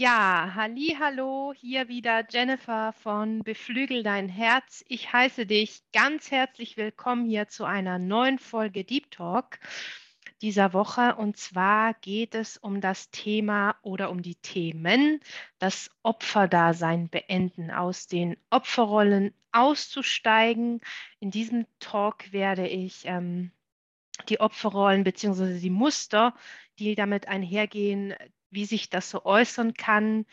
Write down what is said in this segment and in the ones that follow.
Ja, halli, hallo, hier wieder Jennifer von Beflügel dein Herz. Ich heiße dich ganz herzlich willkommen hier zu einer neuen Folge Deep Talk dieser Woche. Und zwar geht es um das Thema oder um die Themen, das Opferdasein beenden, aus den Opferrollen auszusteigen. In diesem Talk werde ich ähm, die Opferrollen bzw. die Muster, die damit einhergehen, wie sich das so äußern kann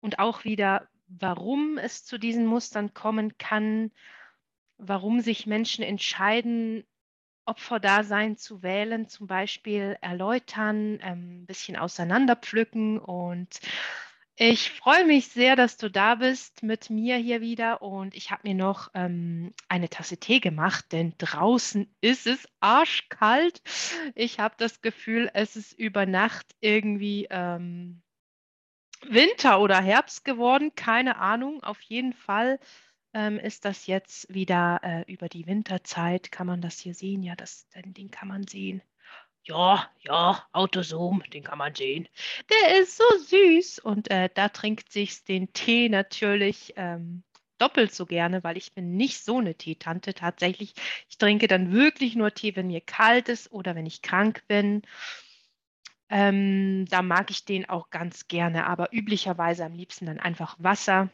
und auch wieder, warum es zu diesen Mustern kommen kann, warum sich Menschen entscheiden, Opferdasein zu wählen, zum Beispiel erläutern, ähm, ein bisschen auseinanderpflücken und ich freue mich sehr, dass du da bist mit mir hier wieder und ich habe mir noch ähm, eine Tasse Tee gemacht, denn draußen ist es arschkalt. Ich habe das Gefühl, es ist über Nacht irgendwie ähm, Winter oder Herbst geworden, keine Ahnung. Auf jeden Fall ähm, ist das jetzt wieder äh, über die Winterzeit. Kann man das hier sehen? Ja, das, den, den kann man sehen. Ja, ja, Autosom, den kann man sehen. Der ist so süß und äh, da trinkt sich den Tee natürlich ähm, doppelt so gerne, weil ich bin nicht so eine Teetante tatsächlich. Ich trinke dann wirklich nur Tee, wenn mir kalt ist oder wenn ich krank bin. Ähm, da mag ich den auch ganz gerne, aber üblicherweise am liebsten dann einfach Wasser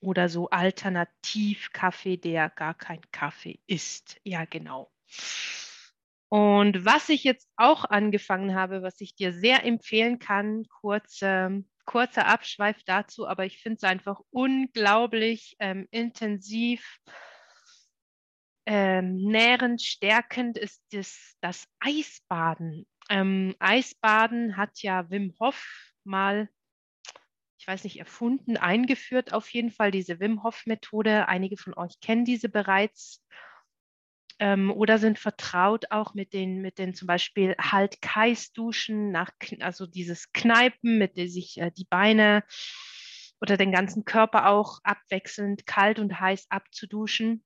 oder so Alternativ-Kaffee, der gar kein Kaffee ist. Ja, genau. Und was ich jetzt auch angefangen habe, was ich dir sehr empfehlen kann, kurze, kurzer Abschweif dazu, aber ich finde es einfach unglaublich ähm, intensiv, ähm, nährend, stärkend ist das, das Eisbaden. Ähm, Eisbaden hat ja Wim Hof mal, ich weiß nicht, erfunden, eingeführt auf jeden Fall diese Wim Hof-Methode. Einige von euch kennen diese bereits ähm, oder sind vertraut auch mit den, mit den zum Beispiel Halt-Kais-Duschen, also dieses Kneipen, mit dem sich äh, die Beine oder den ganzen Körper auch abwechselnd kalt und heiß abzuduschen.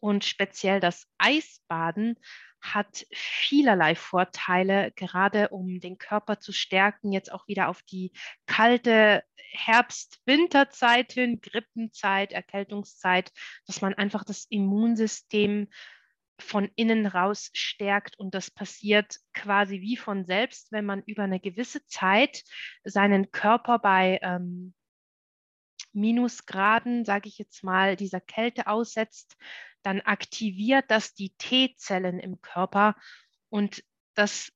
Und speziell das Eisbaden hat vielerlei Vorteile, gerade um den Körper zu stärken, jetzt auch wieder auf die kalte Herbst-Winterzeit hin, Grippenzeit, Erkältungszeit, dass man einfach das Immunsystem von innen raus stärkt. Und das passiert quasi wie von selbst, wenn man über eine gewisse Zeit seinen Körper bei ähm, Minusgraden, sage ich jetzt mal, dieser Kälte aussetzt, dann aktiviert das die T-Zellen im Körper und das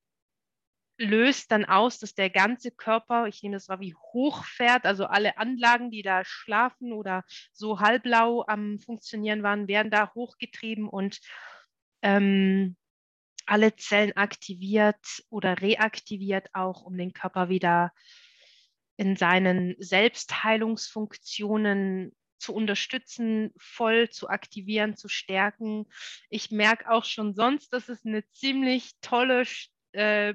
löst dann aus, dass der ganze Körper, ich nehme das mal wie hochfährt, also alle Anlagen, die da schlafen oder so halblau am Funktionieren waren, werden da hochgetrieben und ähm, alle Zellen aktiviert oder reaktiviert, auch um den Körper wieder in seinen Selbstheilungsfunktionen zu unterstützen, voll zu aktivieren, zu stärken. Ich merke auch schon sonst, dass es eine ziemlich tolle äh,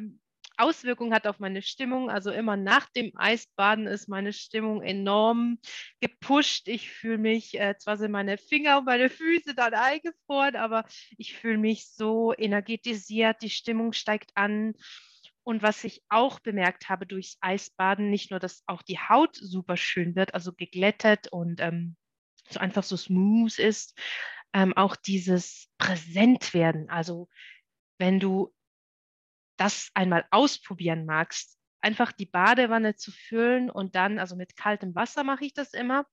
Auswirkung hat auf meine Stimmung. Also immer nach dem Eisbaden ist meine Stimmung enorm gepusht. Ich fühle mich, äh, zwar sind meine Finger und meine Füße dann eingefroren, aber ich fühle mich so energetisiert, die Stimmung steigt an. Und was ich auch bemerkt habe durchs Eisbaden, nicht nur, dass auch die Haut super schön wird, also geglättet und ähm, so einfach so smooth ist, ähm, auch dieses Präsentwerden. Also wenn du das einmal ausprobieren magst, einfach die Badewanne zu füllen und dann, also mit kaltem Wasser mache ich das immer,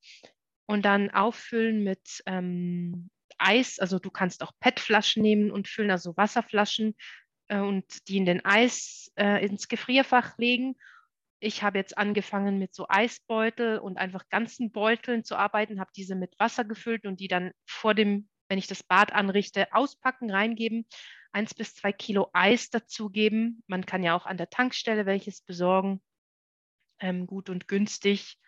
und dann auffüllen mit ähm, Eis. Also du kannst auch PET-Flaschen nehmen und füllen, also Wasserflaschen äh, und die in den Eis, äh, ins Gefrierfach legen. Ich habe jetzt angefangen mit so Eisbeutel und einfach ganzen Beuteln zu arbeiten, habe diese mit Wasser gefüllt und die dann vor dem, wenn ich das Bad anrichte, auspacken, reingeben eins bis zwei Kilo Eis dazugeben. Man kann ja auch an der Tankstelle welches besorgen, ähm, gut und günstig.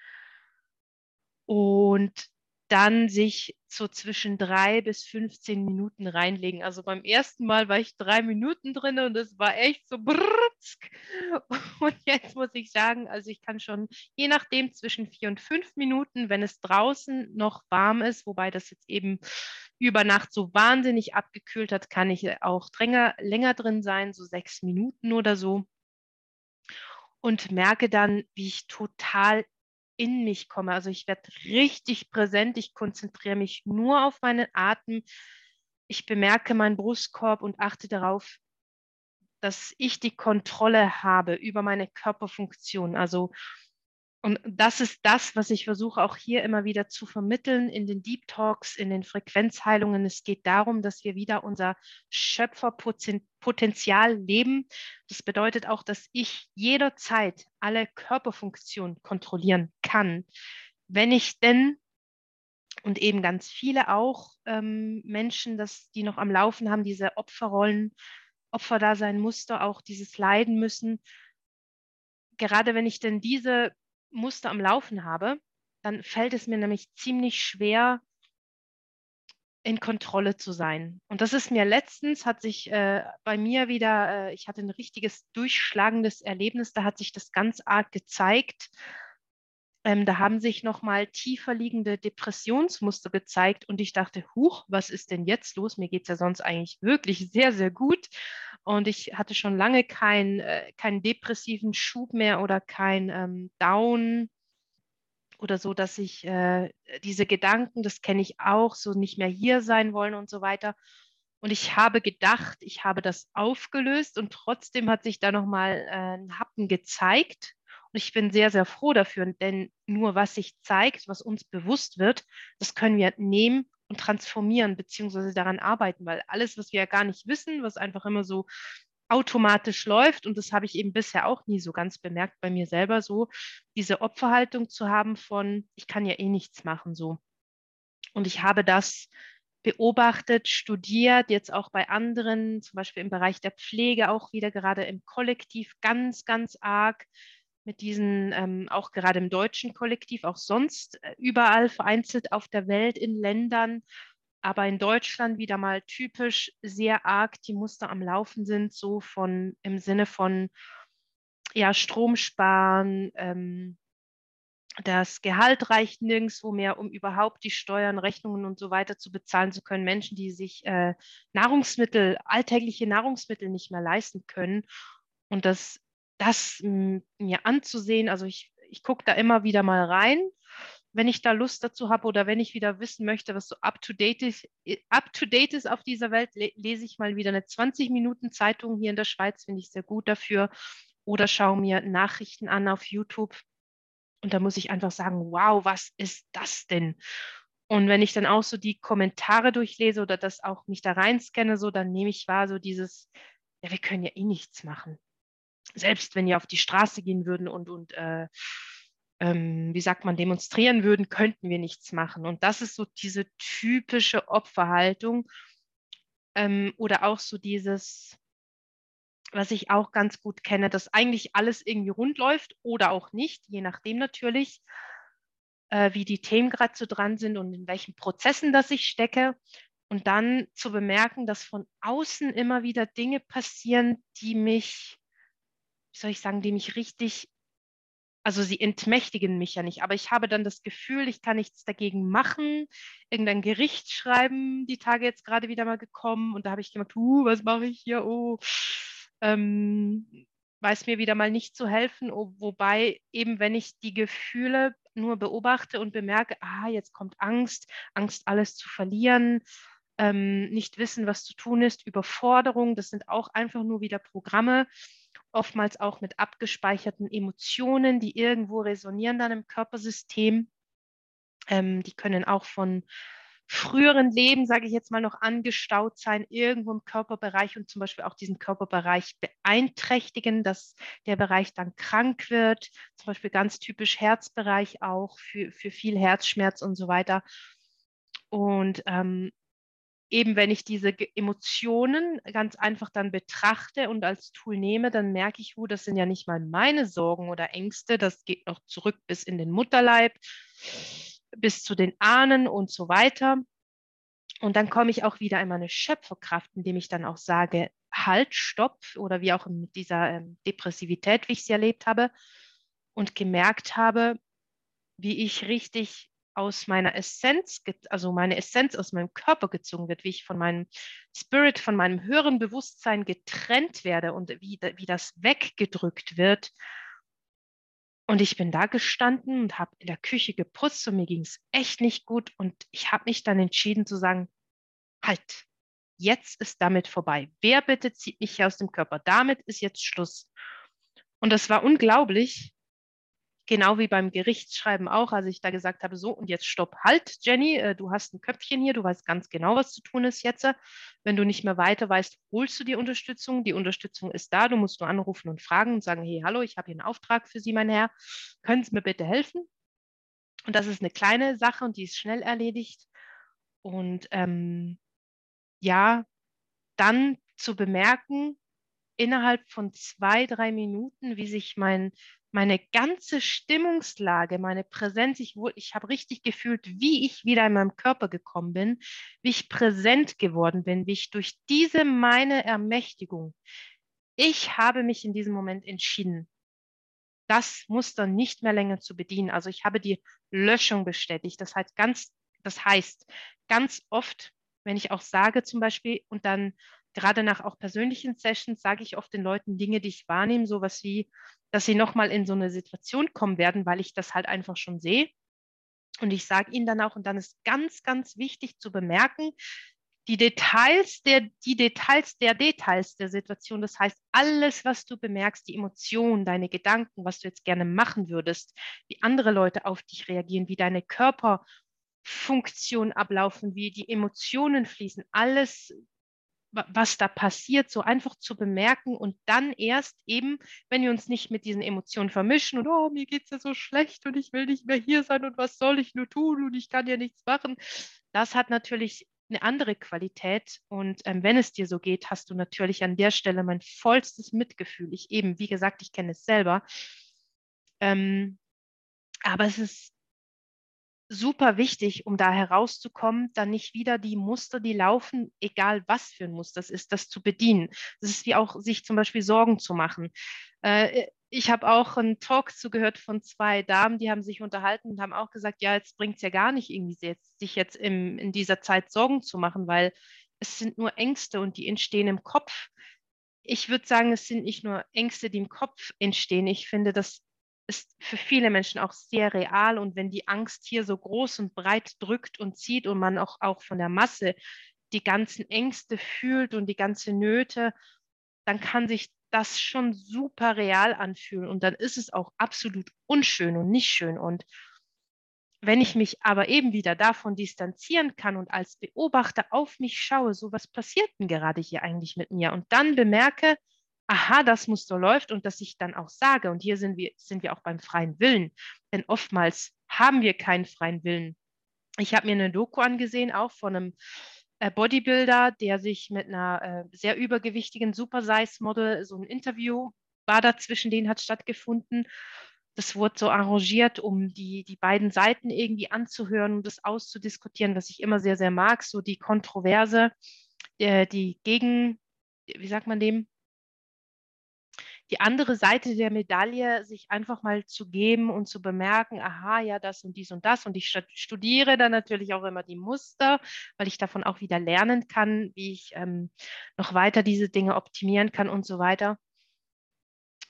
Und dann sich so zwischen drei bis 15 Minuten reinlegen. Also beim ersten Mal war ich drei Minuten drin und es war echt so brrrtsk. Und jetzt muss ich sagen, also ich kann schon je nachdem zwischen vier und fünf Minuten, wenn es draußen noch warm ist, wobei das jetzt eben über Nacht so wahnsinnig abgekühlt hat, kann ich auch länger, länger drin sein, so sechs Minuten oder so. und merke dann, wie ich total in mich komme. Also ich werde richtig präsent, ich konzentriere mich nur auf meinen Atem. Ich bemerke meinen Brustkorb und achte darauf, dass ich die Kontrolle habe über meine Körperfunktion. Also und das ist das, was ich versuche auch hier immer wieder zu vermitteln in den Deep Talks, in den Frequenzheilungen. Es geht darum, dass wir wieder unser Schöpferpotenzial leben. Das bedeutet auch, dass ich jederzeit alle Körperfunktionen kontrollieren kann, wenn ich denn und eben ganz viele auch ähm, Menschen, dass die noch am Laufen haben, diese Opferrollen, Opferdasein, Muster, auch dieses Leiden müssen. Gerade wenn ich denn diese Muster am Laufen habe, dann fällt es mir nämlich ziemlich schwer, in Kontrolle zu sein. Und das ist mir letztens, hat sich äh, bei mir wieder, äh, ich hatte ein richtiges durchschlagendes Erlebnis, da hat sich das ganz arg gezeigt. Ähm, da haben sich nochmal tiefer liegende Depressionsmuster gezeigt und ich dachte, huch, was ist denn jetzt los? Mir geht es ja sonst eigentlich wirklich sehr, sehr gut. Und ich hatte schon lange keinen äh, kein depressiven Schub mehr oder kein ähm, Down oder so, dass ich äh, diese Gedanken, das kenne ich auch, so nicht mehr hier sein wollen und so weiter. Und ich habe gedacht, ich habe das aufgelöst und trotzdem hat sich da nochmal äh, ein Happen gezeigt. Und ich bin sehr, sehr froh dafür, denn nur was sich zeigt, was uns bewusst wird, das können wir nehmen und transformieren beziehungsweise daran arbeiten, weil alles, was wir ja gar nicht wissen, was einfach immer so automatisch läuft, und das habe ich eben bisher auch nie so ganz bemerkt bei mir selber, so diese Opferhaltung zu haben von, ich kann ja eh nichts machen, so. Und ich habe das beobachtet, studiert, jetzt auch bei anderen, zum Beispiel im Bereich der Pflege, auch wieder gerade im Kollektiv ganz, ganz arg mit diesen, ähm, auch gerade im deutschen Kollektiv, auch sonst äh, überall vereinzelt auf der Welt in Ländern, aber in Deutschland wieder mal typisch sehr arg die Muster am Laufen sind, so von im Sinne von ja, Strom sparen, ähm, das Gehalt reicht nirgendwo mehr, um überhaupt die Steuern, Rechnungen und so weiter zu bezahlen zu können. Menschen, die sich äh, Nahrungsmittel, alltägliche Nahrungsmittel nicht mehr leisten können. Und das das mir anzusehen. Also ich, ich gucke da immer wieder mal rein, wenn ich da Lust dazu habe oder wenn ich wieder wissen möchte, was so up-to-date ist, up to date ist auf dieser Welt, lese ich mal wieder eine 20-Minuten-Zeitung hier in der Schweiz, finde ich sehr gut dafür. Oder schaue mir Nachrichten an auf YouTube. Und da muss ich einfach sagen, wow, was ist das denn? Und wenn ich dann auch so die Kommentare durchlese oder das auch mich da reinscanne, so, dann nehme ich wahr, so dieses, ja, wir können ja eh nichts machen selbst wenn ihr auf die Straße gehen würden und, und äh, ähm, wie sagt man, demonstrieren würden, könnten wir nichts machen. Und das ist so diese typische Opferhaltung ähm, oder auch so dieses, was ich auch ganz gut kenne, dass eigentlich alles irgendwie rund läuft oder auch nicht, je nachdem natürlich, äh, wie die Themen gerade so dran sind und in welchen Prozessen das ich stecke. Und dann zu bemerken, dass von außen immer wieder Dinge passieren, die mich wie soll ich sagen, die mich richtig, also sie entmächtigen mich ja nicht, aber ich habe dann das Gefühl, ich kann nichts dagegen machen, irgendein Gericht schreiben, die Tage jetzt gerade wieder mal gekommen und da habe ich gemerkt, uh, was mache ich hier, oh, ähm, weiß mir wieder mal nicht zu helfen, wobei eben, wenn ich die Gefühle nur beobachte und bemerke, ah, jetzt kommt Angst, Angst, alles zu verlieren, ähm, nicht wissen, was zu tun ist, Überforderung, das sind auch einfach nur wieder Programme, oftmals auch mit abgespeicherten Emotionen, die irgendwo resonieren dann im Körpersystem. Ähm, die können auch von früheren Leben, sage ich jetzt mal, noch angestaut sein, irgendwo im Körperbereich und zum Beispiel auch diesen Körperbereich beeinträchtigen, dass der Bereich dann krank wird. Zum Beispiel ganz typisch Herzbereich auch für, für viel Herzschmerz und so weiter. Und ähm, eben wenn ich diese Emotionen ganz einfach dann betrachte und als Tool nehme, dann merke ich, oh, das sind ja nicht mal meine Sorgen oder Ängste, das geht noch zurück bis in den Mutterleib, bis zu den Ahnen und so weiter. Und dann komme ich auch wieder in meine Schöpferkraft, indem ich dann auch sage, halt, stopp oder wie auch mit dieser ähm, Depressivität, wie ich sie erlebt habe und gemerkt habe, wie ich richtig aus meiner Essenz, also meine Essenz aus meinem Körper gezogen wird, wie ich von meinem Spirit, von meinem höheren Bewusstsein getrennt werde und wie, wie das weggedrückt wird. Und ich bin da gestanden und habe in der Küche geputzt und mir ging es echt nicht gut. Und ich habe mich dann entschieden zu sagen, halt, jetzt ist damit vorbei. Wer bitte zieht mich hier aus dem Körper? Damit ist jetzt Schluss. Und das war unglaublich, genau wie beim Gerichtsschreiben auch, als ich da gesagt habe, so und jetzt stopp, halt, Jenny, äh, du hast ein Köpfchen hier, du weißt ganz genau, was zu tun ist jetzt. Wenn du nicht mehr weiter weißt, holst du die Unterstützung. Die Unterstützung ist da, du musst nur anrufen und fragen und sagen, hey, hallo, ich habe hier einen Auftrag für Sie, mein Herr, können Sie mir bitte helfen? Und das ist eine kleine Sache und die ist schnell erledigt. Und ähm, ja, dann zu bemerken, innerhalb von zwei, drei Minuten, wie sich mein, meine ganze Stimmungslage, meine Präsenz, ich, ich habe richtig gefühlt, wie ich wieder in meinem Körper gekommen bin, wie ich präsent geworden bin, wie ich durch diese meine Ermächtigung, ich habe mich in diesem Moment entschieden, das Muster nicht mehr länger zu bedienen. Also ich habe die Löschung bestätigt. Das heißt ganz, das heißt ganz oft, wenn ich auch sage zum Beispiel und dann gerade nach auch persönlichen Sessions sage ich oft den Leuten Dinge, die ich wahrnehme, sowas wie, dass sie nochmal in so eine Situation kommen werden, weil ich das halt einfach schon sehe. Und ich sage ihnen dann auch, und dann ist ganz, ganz wichtig zu bemerken, die Details der, die Details der Details der Situation, das heißt alles, was du bemerkst, die Emotionen, deine Gedanken, was du jetzt gerne machen würdest, wie andere Leute auf dich reagieren, wie deine Körperfunktion ablaufen, wie die Emotionen fließen, alles was da passiert, so einfach zu bemerken und dann erst eben, wenn wir uns nicht mit diesen Emotionen vermischen und oh, mir geht es ja so schlecht und ich will nicht mehr hier sein und was soll ich nur tun und ich kann ja nichts machen, das hat natürlich eine andere Qualität und ähm, wenn es dir so geht, hast du natürlich an der Stelle mein vollstes Mitgefühl. Ich eben, wie gesagt, ich kenne es selber. Ähm, aber es ist super wichtig, um da herauszukommen, dann nicht wieder die Muster, die laufen, egal was für ein Muster es ist, das zu bedienen. Das ist wie auch sich zum Beispiel Sorgen zu machen. Äh, ich habe auch einen Talk zugehört von zwei Damen, die haben sich unterhalten und haben auch gesagt, ja, jetzt bringt es ja gar nicht irgendwie, jetzt, sich jetzt im, in dieser Zeit Sorgen zu machen, weil es sind nur Ängste und die entstehen im Kopf. Ich würde sagen, es sind nicht nur Ängste, die im Kopf entstehen. Ich finde, dass ist für viele Menschen auch sehr real. Und wenn die Angst hier so groß und breit drückt und zieht und man auch, auch von der Masse die ganzen Ängste fühlt und die ganze Nöte, dann kann sich das schon super real anfühlen. Und dann ist es auch absolut unschön und nicht schön. Und wenn ich mich aber eben wieder davon distanzieren kann und als Beobachter auf mich schaue, so was passiert denn gerade hier eigentlich mit mir? Und dann bemerke, aha, das Muster läuft und dass ich dann auch sage, und hier sind wir, sind wir auch beim freien Willen, denn oftmals haben wir keinen freien Willen. Ich habe mir eine Doku angesehen, auch von einem äh, Bodybuilder, der sich mit einer äh, sehr übergewichtigen Super-Size-Model, so ein Interview war da zwischen denen, hat stattgefunden. Das wurde so arrangiert, um die, die beiden Seiten irgendwie anzuhören und das auszudiskutieren, was ich immer sehr, sehr mag, so die Kontroverse, äh, die gegen, wie sagt man dem, die andere Seite der Medaille, sich einfach mal zu geben und zu bemerken, aha, ja, das und dies und das. Und ich studiere dann natürlich auch immer die Muster, weil ich davon auch wieder lernen kann, wie ich ähm, noch weiter diese Dinge optimieren kann und so weiter.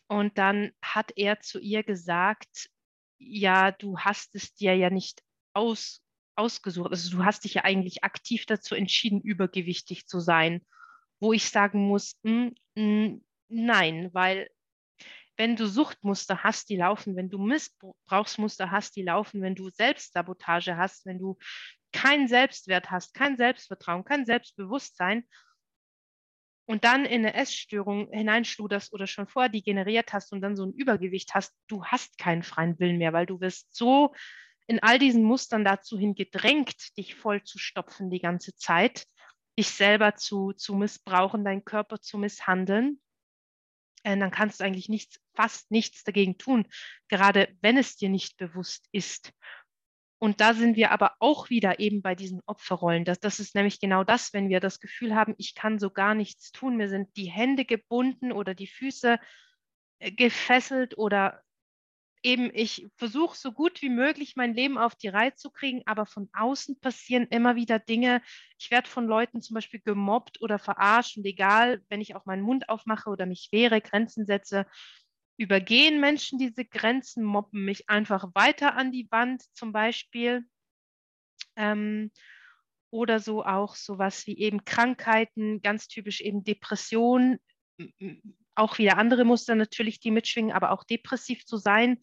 Und dann hat er zu ihr gesagt, ja, du hast es dir ja nicht aus, ausgesucht. Also du hast dich ja eigentlich aktiv dazu entschieden, übergewichtig zu sein. Wo ich sagen muss, mh, hm, mh, Nein, weil wenn du Suchtmuster hast, die laufen, wenn du Missbrauchsmuster hast, die laufen, wenn du Selbstsabotage hast, wenn du keinen Selbstwert hast, kein Selbstvertrauen, kein Selbstbewusstsein und dann in eine Essstörung hineinschluderst oder schon vorher die generiert hast und dann so ein Übergewicht hast, du hast keinen freien Willen mehr, weil du wirst so in all diesen Mustern dazu hin gedrängt, dich voll zu stopfen die ganze Zeit, dich selber zu, zu missbrauchen, deinen Körper zu misshandeln dann kannst du eigentlich nichts, fast nichts dagegen tun, gerade wenn es dir nicht bewusst ist. Und da sind wir aber auch wieder eben bei diesen Opferrollen. Das, das ist nämlich genau das, wenn wir das Gefühl haben, ich kann so gar nichts tun, mir sind die Hände gebunden oder die Füße äh, gefesselt oder eben, ich versuche so gut wie möglich mein Leben auf die Reihe zu kriegen, aber von außen passieren immer wieder Dinge. Ich werde von Leuten zum Beispiel gemobbt oder verarscht und egal, wenn ich auch meinen Mund aufmache oder mich wehre, Grenzen setze, übergehen Menschen diese Grenzen, moppen mich einfach weiter an die Wand zum Beispiel. Ähm, oder so auch sowas wie eben Krankheiten, ganz typisch eben Depression, auch wieder andere Muster natürlich, die mitschwingen, aber auch depressiv zu sein,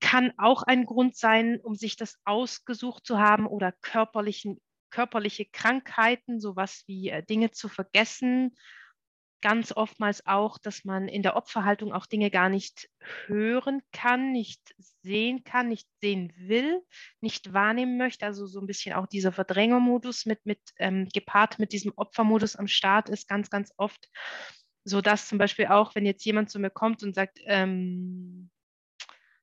kann auch ein Grund sein, um sich das ausgesucht zu haben oder körperlichen, körperliche Krankheiten, sowas wie äh, Dinge zu vergessen ganz oftmals auch, dass man in der Opferhaltung auch Dinge gar nicht hören kann, nicht sehen kann, nicht sehen will, nicht wahrnehmen möchte. Also so ein bisschen auch dieser Verdrängermodus mit, mit ähm, gepaart mit diesem Opfermodus am Start ist ganz, ganz oft. So dass zum Beispiel auch, wenn jetzt jemand zu mir kommt und sagt, ähm,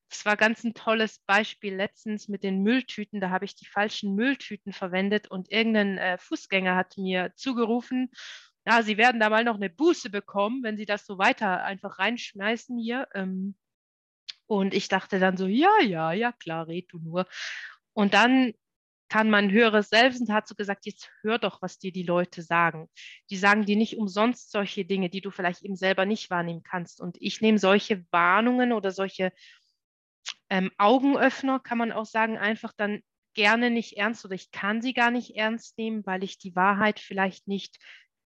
das war ganz ein tolles Beispiel letztens mit den Mülltüten. Da habe ich die falschen Mülltüten verwendet und irgendein äh, Fußgänger hat mir zugerufen ja, sie werden da mal noch eine Buße bekommen, wenn sie das so weiter einfach reinschmeißen hier. Ähm, und ich dachte dann so, ja, ja, ja, klar, red du nur. Und dann kann mein höheres Selbst und hat so gesagt, jetzt hör doch, was dir die Leute sagen. Die sagen dir nicht umsonst solche Dinge, die du vielleicht eben selber nicht wahrnehmen kannst. Und ich nehme solche Warnungen oder solche ähm, Augenöffner, kann man auch sagen, einfach dann gerne nicht ernst oder ich kann sie gar nicht ernst nehmen, weil ich die Wahrheit vielleicht nicht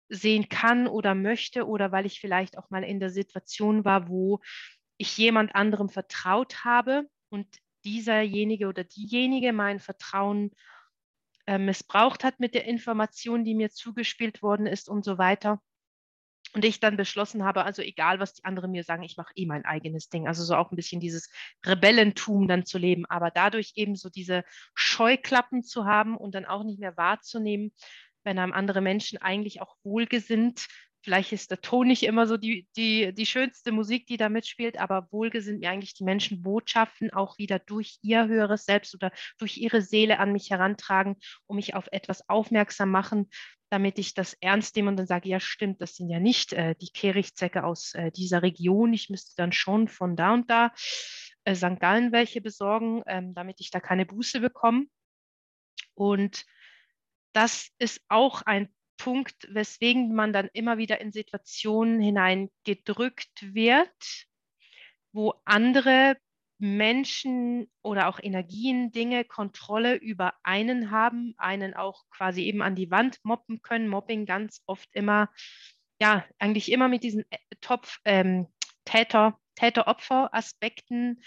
sehen kann oder möchte oder weil ich vielleicht auch mal in der Situation war, wo ich jemand anderem vertraut habe und dieserjenige oder diejenige mein Vertrauen äh, missbraucht hat mit der Information, die mir zugespielt worden ist und so weiter. Und ich dann beschlossen habe, also egal, was die anderen mir sagen, ich mache eh mein eigenes Ding. Also so auch ein bisschen dieses Rebellentum dann zu leben, aber dadurch eben so diese Scheuklappen zu haben und dann auch nicht mehr wahrzunehmen, wenn einem andere Menschen eigentlich auch wohlgesinnt, vielleicht ist der Ton nicht immer so die, die, die schönste Musik, die da mitspielt, aber wohlgesinnt mir eigentlich die Menschen Botschaften auch wieder durch ihr höheres Selbst oder durch ihre Seele an mich herantragen, um mich auf etwas aufmerksam machen, damit ich das ernst nehme und dann sage, ja stimmt, das sind ja nicht äh, die Kehrichzecke aus äh, dieser Region, ich müsste dann schon von da und da äh, St. Gallen welche besorgen, ähm, damit ich da keine Buße bekomme. Und das ist auch ein Punkt, weswegen man dann immer wieder in Situationen hineingedrückt wird, wo andere Menschen oder auch Energien, Dinge Kontrolle über einen haben, einen auch quasi eben an die Wand moppen können. Mobbing ganz oft immer, ja, eigentlich immer mit diesen äh, Topf, ähm, Täter, Täter-Opfer-Aspekten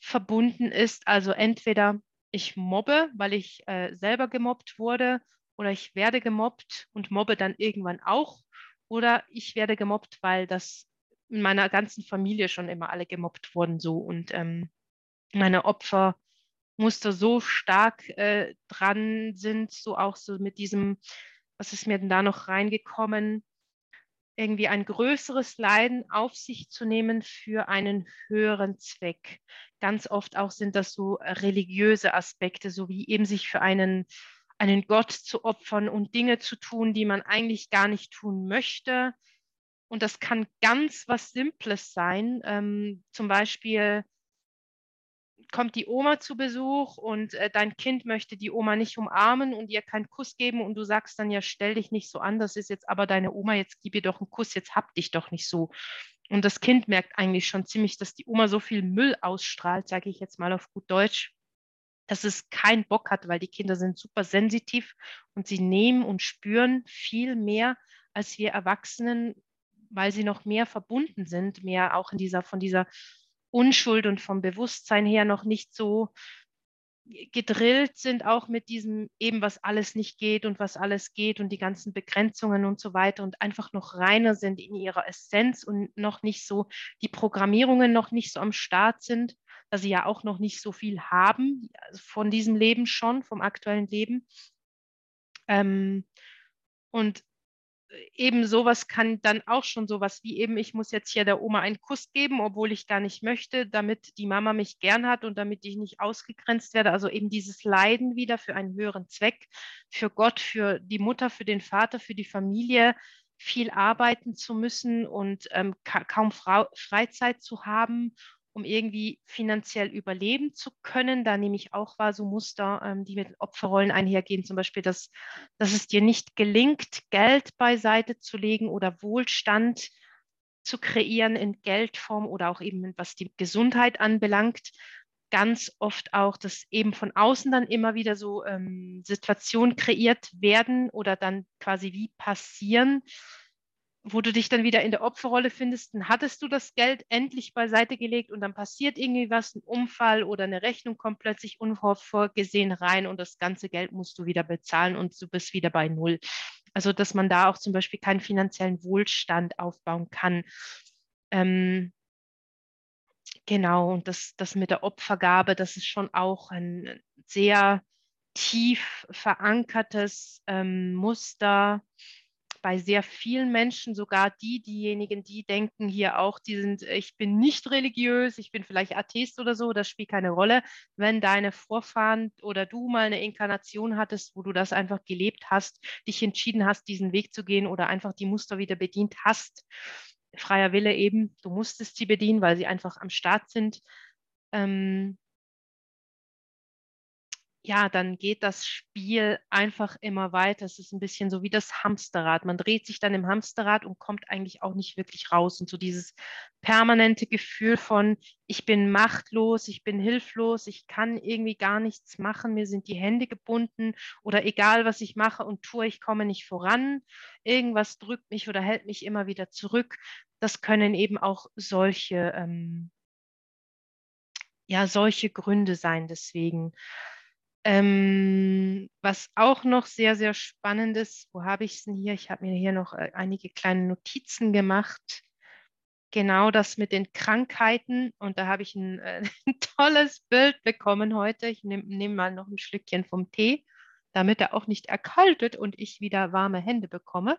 verbunden ist. Also entweder ich mobbe, weil ich äh, selber gemobbt wurde oder ich werde gemobbt und mobbe dann irgendwann auch. Oder ich werde gemobbt, weil das in meiner ganzen Familie schon immer alle gemobbt wurden so. Und ähm, meine Opfermuster so stark äh, dran sind, so auch so mit diesem, was ist mir denn da noch reingekommen, irgendwie ein größeres Leiden auf sich zu nehmen für einen höheren Zweck. Ganz oft auch sind das so religiöse Aspekte, so wie eben sich für einen, einen Gott zu opfern und Dinge zu tun, die man eigentlich gar nicht tun möchte. Und das kann ganz was Simples sein. Ähm, zum Beispiel kommt die Oma zu Besuch und äh, dein Kind möchte die Oma nicht umarmen und ihr keinen Kuss geben und du sagst dann ja, stell dich nicht so an, das ist jetzt aber deine Oma, jetzt gib ihr doch einen Kuss, jetzt hab dich doch nicht so. Und das Kind merkt eigentlich schon ziemlich, dass die Oma so viel Müll ausstrahlt, sage ich jetzt mal auf gut Deutsch, dass es keinen Bock hat, weil die Kinder sind super sensitiv und sie nehmen und spüren viel mehr als wir Erwachsenen, weil sie noch mehr verbunden sind, mehr auch in dieser von dieser Unschuld und vom Bewusstsein her noch nicht so gedrillt sind, auch mit diesem eben, was alles nicht geht und was alles geht und die ganzen Begrenzungen und so weiter und einfach noch reiner sind in ihrer Essenz und noch nicht so, die Programmierungen noch nicht so am Start sind, da sie ja auch noch nicht so viel haben also von diesem Leben schon, vom aktuellen Leben. Ähm, und eben sowas kann dann auch schon sowas wie eben, ich muss jetzt hier der Oma einen Kuss geben, obwohl ich gar nicht möchte, damit die Mama mich gern hat und damit ich nicht ausgegrenzt werde. Also eben dieses Leiden wieder für einen höheren Zweck, für Gott, für die Mutter, für den Vater, für die Familie, viel arbeiten zu müssen und ähm, ka kaum Frau Freizeit zu haben um irgendwie finanziell überleben zu können. Da nehme ich auch wahr so Muster, ähm, die mit Opferrollen einhergehen, zum Beispiel, dass, dass es dir nicht gelingt, Geld beiseite zu legen oder Wohlstand zu kreieren in Geldform oder auch eben was die Gesundheit anbelangt. Ganz oft auch, dass eben von außen dann immer wieder so ähm, Situationen kreiert werden oder dann quasi wie passieren, wo du dich dann wieder in der Opferrolle findest, dann hattest du das Geld endlich beiseite gelegt und dann passiert irgendwie was, ein Unfall oder eine Rechnung kommt plötzlich unvorgesehen rein und das ganze Geld musst du wieder bezahlen und du bist wieder bei Null. Also, dass man da auch zum Beispiel keinen finanziellen Wohlstand aufbauen kann. Ähm, genau, und das, das mit der Opfergabe, das ist schon auch ein sehr tief verankertes ähm, Muster bei sehr vielen Menschen, sogar die, diejenigen, die denken hier auch, die sind, ich bin nicht religiös, ich bin vielleicht Atheist oder so, das spielt keine Rolle. Wenn deine Vorfahren oder du mal eine Inkarnation hattest, wo du das einfach gelebt hast, dich entschieden hast, diesen Weg zu gehen oder einfach die Muster wieder bedient hast, freier Wille eben, du musstest sie bedienen, weil sie einfach am Start sind. Ähm, ja, dann geht das Spiel einfach immer weiter. Es ist ein bisschen so wie das Hamsterrad. Man dreht sich dann im Hamsterrad und kommt eigentlich auch nicht wirklich raus. Und so dieses permanente Gefühl von, ich bin machtlos, ich bin hilflos, ich kann irgendwie gar nichts machen, mir sind die Hände gebunden oder egal, was ich mache und tue, ich komme nicht voran. Irgendwas drückt mich oder hält mich immer wieder zurück. Das können eben auch solche, ähm, ja, solche Gründe sein. Deswegen ähm, was auch noch sehr, sehr spannend ist, wo habe ich es denn hier? Ich habe mir hier noch äh, einige kleine Notizen gemacht. Genau das mit den Krankheiten. Und da habe ich ein, äh, ein tolles Bild bekommen heute. Ich nehme nehm mal noch ein Schlückchen vom Tee, damit er auch nicht erkaltet und ich wieder warme Hände bekomme.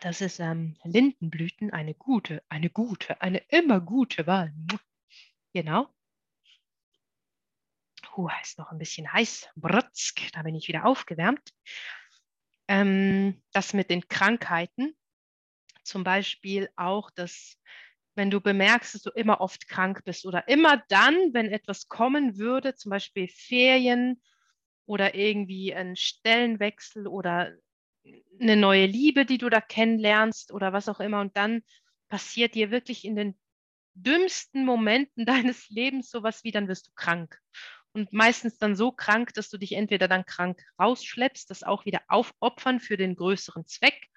Das ist ähm, Lindenblüten, eine gute, eine gute, eine immer gute Wahl. Genau. Huh, ist noch ein bisschen heiß. Brutzk, da bin ich wieder aufgewärmt. Ähm, das mit den Krankheiten. Zum Beispiel auch, dass wenn du bemerkst, dass du immer oft krank bist oder immer dann, wenn etwas kommen würde, zum Beispiel Ferien oder irgendwie ein Stellenwechsel oder eine neue Liebe, die du da kennenlernst oder was auch immer, und dann passiert dir wirklich in den dümmsten Momenten deines Lebens sowas wie, dann wirst du krank und meistens dann so krank, dass du dich entweder dann krank rausschleppst, das auch wieder aufopfern für den größeren Zweck,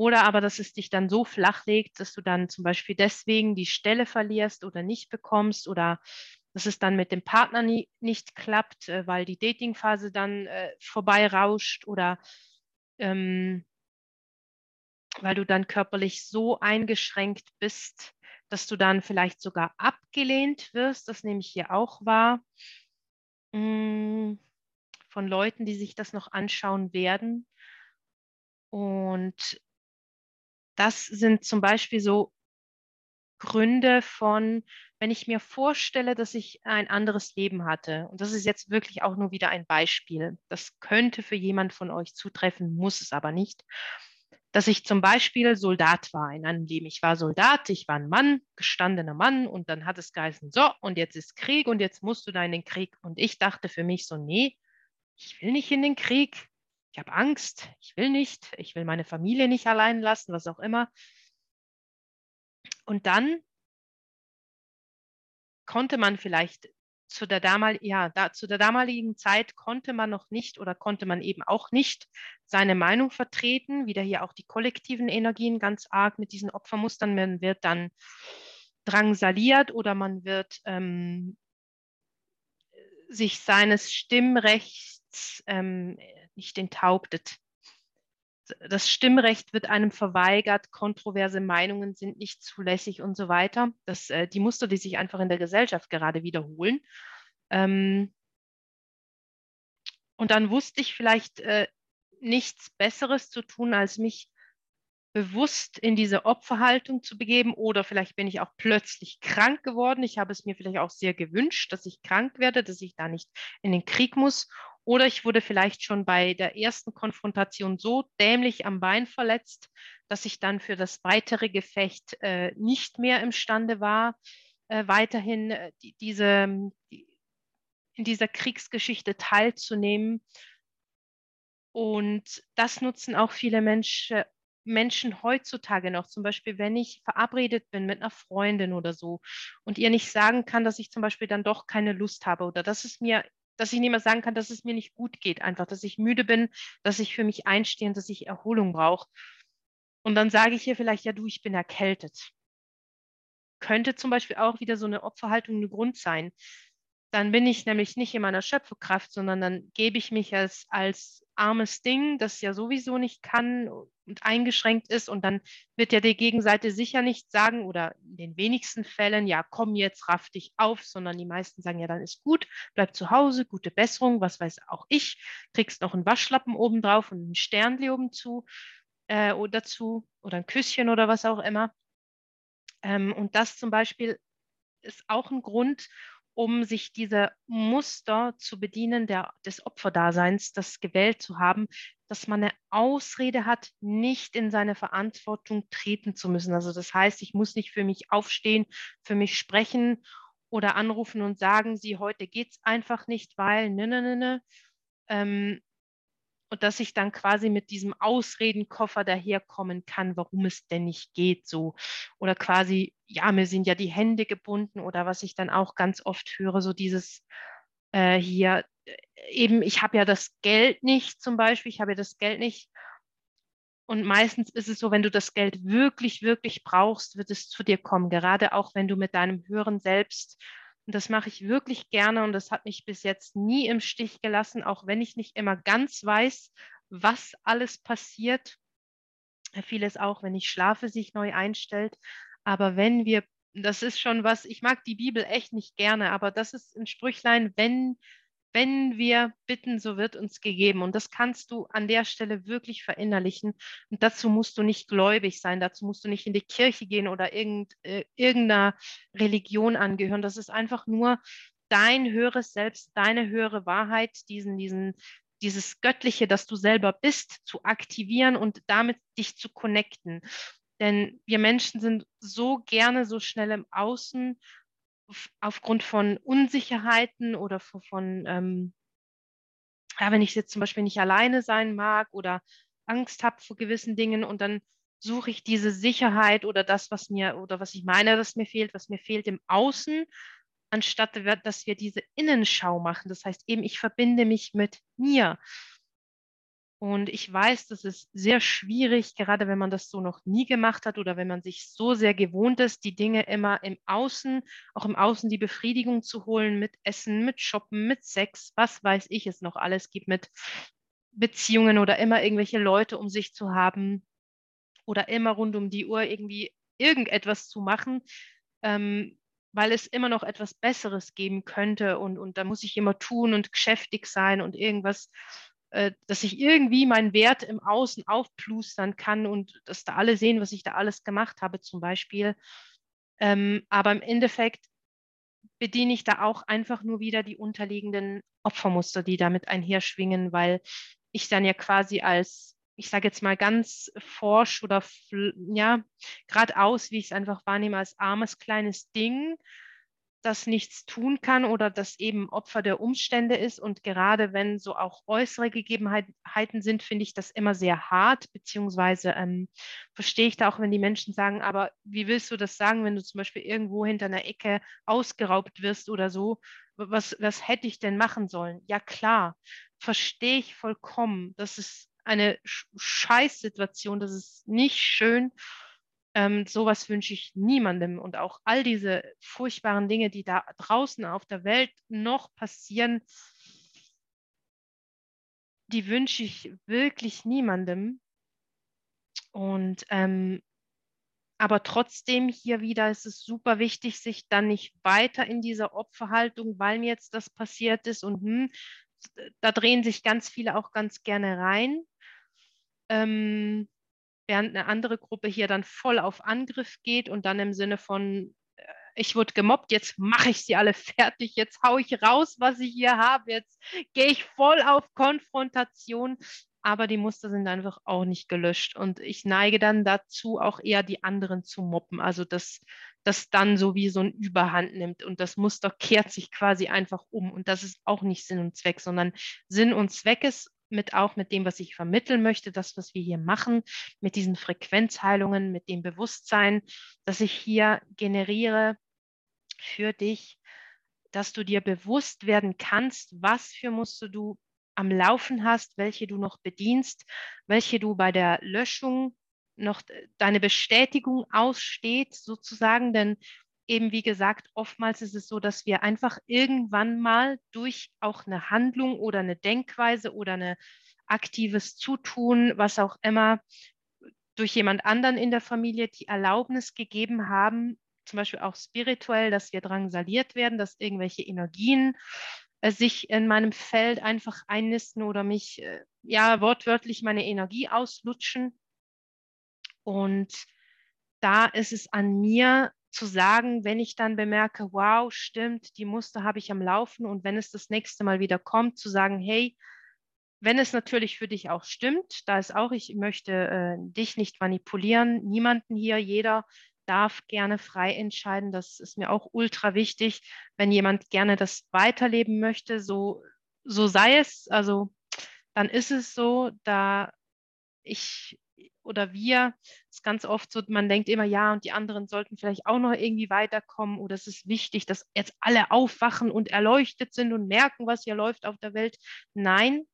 oder aber, dass es dich dann so flach legt, dass du dann zum Beispiel deswegen die Stelle verlierst oder nicht bekommst oder dass es dann mit dem Partner nie, nicht klappt, äh, weil die Datingphase dann äh, vorbeirauscht oder ähm, weil du dann körperlich so eingeschränkt bist, dass du dann vielleicht sogar abgelehnt wirst. Das nehme ich hier auch wahr. Hm, von Leuten, die sich das noch anschauen werden. Und das sind zum Beispiel so Gründe von, wenn ich mir vorstelle, dass ich ein anderes Leben hatte, und das ist jetzt wirklich auch nur wieder ein Beispiel, das könnte für jemand von euch zutreffen, muss es aber nicht dass ich zum Beispiel Soldat war in einem Leben. Ich war Soldat, ich war ein Mann, gestandener Mann und dann hat es geheißen, so, und jetzt ist Krieg und jetzt musst du da in den Krieg. Und ich dachte für mich so, nee, ich will nicht in den Krieg. Ich habe Angst, ich will nicht, ich will meine Familie nicht allein lassen, was auch immer. Und dann konnte man vielleicht zu der, damal ja, da, zu der damaligen Zeit konnte man noch nicht oder konnte man eben auch nicht seine Meinung vertreten. Wieder hier auch die kollektiven Energien ganz arg mit diesen Opfermustern. Man wird dann drangsaliert oder man wird ähm, sich seines Stimmrechts ähm, nicht enthauptet das Stimmrecht wird einem verweigert, kontroverse Meinungen sind nicht zulässig und so weiter. Das, äh, die Muster, die sich einfach in der Gesellschaft gerade wiederholen. Ähm, und dann wusste ich vielleicht äh, nichts Besseres zu tun, als mich bewusst in diese Opferhaltung zu begeben oder vielleicht bin ich auch plötzlich krank geworden. Ich habe es mir vielleicht auch sehr gewünscht, dass ich krank werde, dass ich da nicht in den Krieg muss oder ich wurde vielleicht schon bei der ersten Konfrontation so dämlich am Bein verletzt, dass ich dann für das weitere Gefecht äh, nicht mehr imstande war, äh, weiterhin äh, die, diese, die, in dieser Kriegsgeschichte teilzunehmen. Und das nutzen auch viele Menschen, Menschen heutzutage noch, zum Beispiel, wenn ich verabredet bin mit einer Freundin oder so und ihr nicht sagen kann, dass ich zum Beispiel dann doch keine Lust habe oder dass es mir, dass ich nicht mehr sagen kann, dass es mir nicht gut geht, einfach, dass ich müde bin, dass ich für mich einstehe und dass ich Erholung brauche. Und dann sage ich ihr vielleicht, ja du, ich bin erkältet. Könnte zum Beispiel auch wieder so eine Opferhaltung ein Grund sein. Dann bin ich nämlich nicht in meiner Schöpferkraft, sondern dann gebe ich mich als, als armes Ding, das ja sowieso nicht kann und eingeschränkt ist. Und dann wird ja die Gegenseite sicher nicht sagen oder in den wenigsten Fällen, ja, komm jetzt, raff dich auf, sondern die meisten sagen, ja, dann ist gut, bleib zu Hause, gute Besserung, was weiß auch ich, kriegst noch einen Waschlappen oben drauf und ein Sternli oben zu äh, oder dazu oder ein Küsschen oder was auch immer. Ähm, und das zum Beispiel ist auch ein Grund, um sich diese Muster zu bedienen der, des Opferdaseins, das gewählt zu haben, dass man eine Ausrede hat, nicht in seine Verantwortung treten zu müssen. Also das heißt, ich muss nicht für mich aufstehen, für mich sprechen oder anrufen und sagen, sie, heute geht es einfach nicht, weil, ne, ne, ne, ne. Ähm, und dass ich dann quasi mit diesem Ausredenkoffer daherkommen kann, warum es denn nicht geht so. Oder quasi, ja, mir sind ja die Hände gebunden oder was ich dann auch ganz oft höre, so dieses äh, hier, eben, ich habe ja das Geld nicht zum Beispiel, ich habe ja das Geld nicht. Und meistens ist es so, wenn du das Geld wirklich, wirklich brauchst, wird es zu dir kommen, gerade auch wenn du mit deinem höheren Selbst und das mache ich wirklich gerne und das hat mich bis jetzt nie im Stich gelassen, auch wenn ich nicht immer ganz weiß, was alles passiert. Vieles auch, wenn ich schlafe, sich neu einstellt. Aber wenn wir, das ist schon was, ich mag die Bibel echt nicht gerne, aber das ist ein Sprüchlein, wenn wenn wir bitten, so wird uns gegeben. Und das kannst du an der Stelle wirklich verinnerlichen. Und dazu musst du nicht gläubig sein, dazu musst du nicht in die Kirche gehen oder irgend, äh, irgendeiner Religion angehören. Das ist einfach nur dein höheres Selbst, deine höhere Wahrheit, diesen, diesen, dieses Göttliche, das du selber bist, zu aktivieren und damit dich zu connecten. Denn wir Menschen sind so gerne so schnell im Außen aufgrund von Unsicherheiten oder von, ähm, ja, wenn ich jetzt zum Beispiel nicht alleine sein mag oder Angst habe vor gewissen Dingen und dann suche ich diese Sicherheit oder das, was mir oder was ich meine, dass mir fehlt, was mir fehlt im Außen, anstatt dass wir diese Innenschau machen. Das heißt eben, ich verbinde mich mit mir. Und ich weiß, das ist sehr schwierig, gerade wenn man das so noch nie gemacht hat oder wenn man sich so sehr gewohnt ist, die Dinge immer im Außen, auch im Außen die Befriedigung zu holen mit Essen, mit Shoppen, mit Sex, was weiß ich es noch alles gibt, mit Beziehungen oder immer irgendwelche Leute um sich zu haben oder immer rund um die Uhr irgendwie irgendetwas zu machen, ähm, weil es immer noch etwas Besseres geben könnte. Und, und da muss ich immer tun und geschäftig sein und irgendwas dass ich irgendwie meinen Wert im Außen aufplustern kann und dass da alle sehen, was ich da alles gemacht habe zum Beispiel. Ähm, aber im Endeffekt bediene ich da auch einfach nur wieder die unterliegenden Opfermuster, die damit einherschwingen, weil ich dann ja quasi als, ich sage jetzt mal ganz forsch oder ja, geradeaus, wie ich es einfach wahrnehme, als armes kleines Ding das nichts tun kann oder das eben Opfer der Umstände ist. Und gerade wenn so auch äußere Gegebenheiten sind, finde ich das immer sehr hart, beziehungsweise ähm, verstehe ich da auch, wenn die Menschen sagen, aber wie willst du das sagen, wenn du zum Beispiel irgendwo hinter einer Ecke ausgeraubt wirst oder so? Was, was hätte ich denn machen sollen? Ja klar, verstehe ich vollkommen. Das ist eine Scheißsituation, das ist nicht schön. Ähm, sowas wünsche ich niemandem. Und auch all diese furchtbaren Dinge, die da draußen auf der Welt noch passieren, die wünsche ich wirklich niemandem. Und ähm, aber trotzdem hier wieder ist es super wichtig, sich dann nicht weiter in dieser Opferhaltung, weil mir jetzt das passiert ist und hm, da drehen sich ganz viele auch ganz gerne rein. Ähm, während eine andere Gruppe hier dann voll auf Angriff geht und dann im Sinne von, äh, ich wurde gemobbt, jetzt mache ich sie alle fertig, jetzt haue ich raus, was ich hier habe, jetzt gehe ich voll auf Konfrontation. Aber die Muster sind einfach auch nicht gelöscht. Und ich neige dann dazu, auch eher die anderen zu moppen. Also dass das dann so wie so ein Überhand nimmt. Und das Muster kehrt sich quasi einfach um. Und das ist auch nicht Sinn und Zweck, sondern Sinn und Zweck ist, mit auch mit dem, was ich vermitteln möchte, das, was wir hier machen, mit diesen Frequenzheilungen, mit dem Bewusstsein, das ich hier generiere für dich, dass du dir bewusst werden kannst, was für Muster du am Laufen hast, welche du noch bedienst, welche du bei der Löschung noch deine Bestätigung aussteht, sozusagen. Denn eben, wie gesagt, oftmals ist es so, dass wir einfach irgendwann mal durch auch eine Handlung oder eine Denkweise oder ein aktives Zutun, was auch immer, durch jemand anderen in der Familie die Erlaubnis gegeben haben, zum Beispiel auch spirituell, dass wir drangsaliert werden, dass irgendwelche Energien äh, sich in meinem Feld einfach einnisten oder mich, äh, ja, wortwörtlich meine Energie auslutschen. Und da ist es an mir zu sagen, wenn ich dann bemerke, wow, stimmt, die Muster habe ich am Laufen und wenn es das nächste Mal wieder kommt, zu sagen, hey, wenn es natürlich für dich auch stimmt, da ist auch, ich möchte äh, dich nicht manipulieren, niemanden hier, jeder darf gerne frei entscheiden. Das ist mir auch ultra wichtig. Wenn jemand gerne das weiterleben möchte, so, so sei es. Also dann ist es so, da ich oder wir, ist ganz oft so, man denkt immer, ja, und die anderen sollten vielleicht auch noch irgendwie weiterkommen oder es ist wichtig, dass jetzt alle aufwachen und erleuchtet sind und merken, was hier läuft auf der Welt. Nein,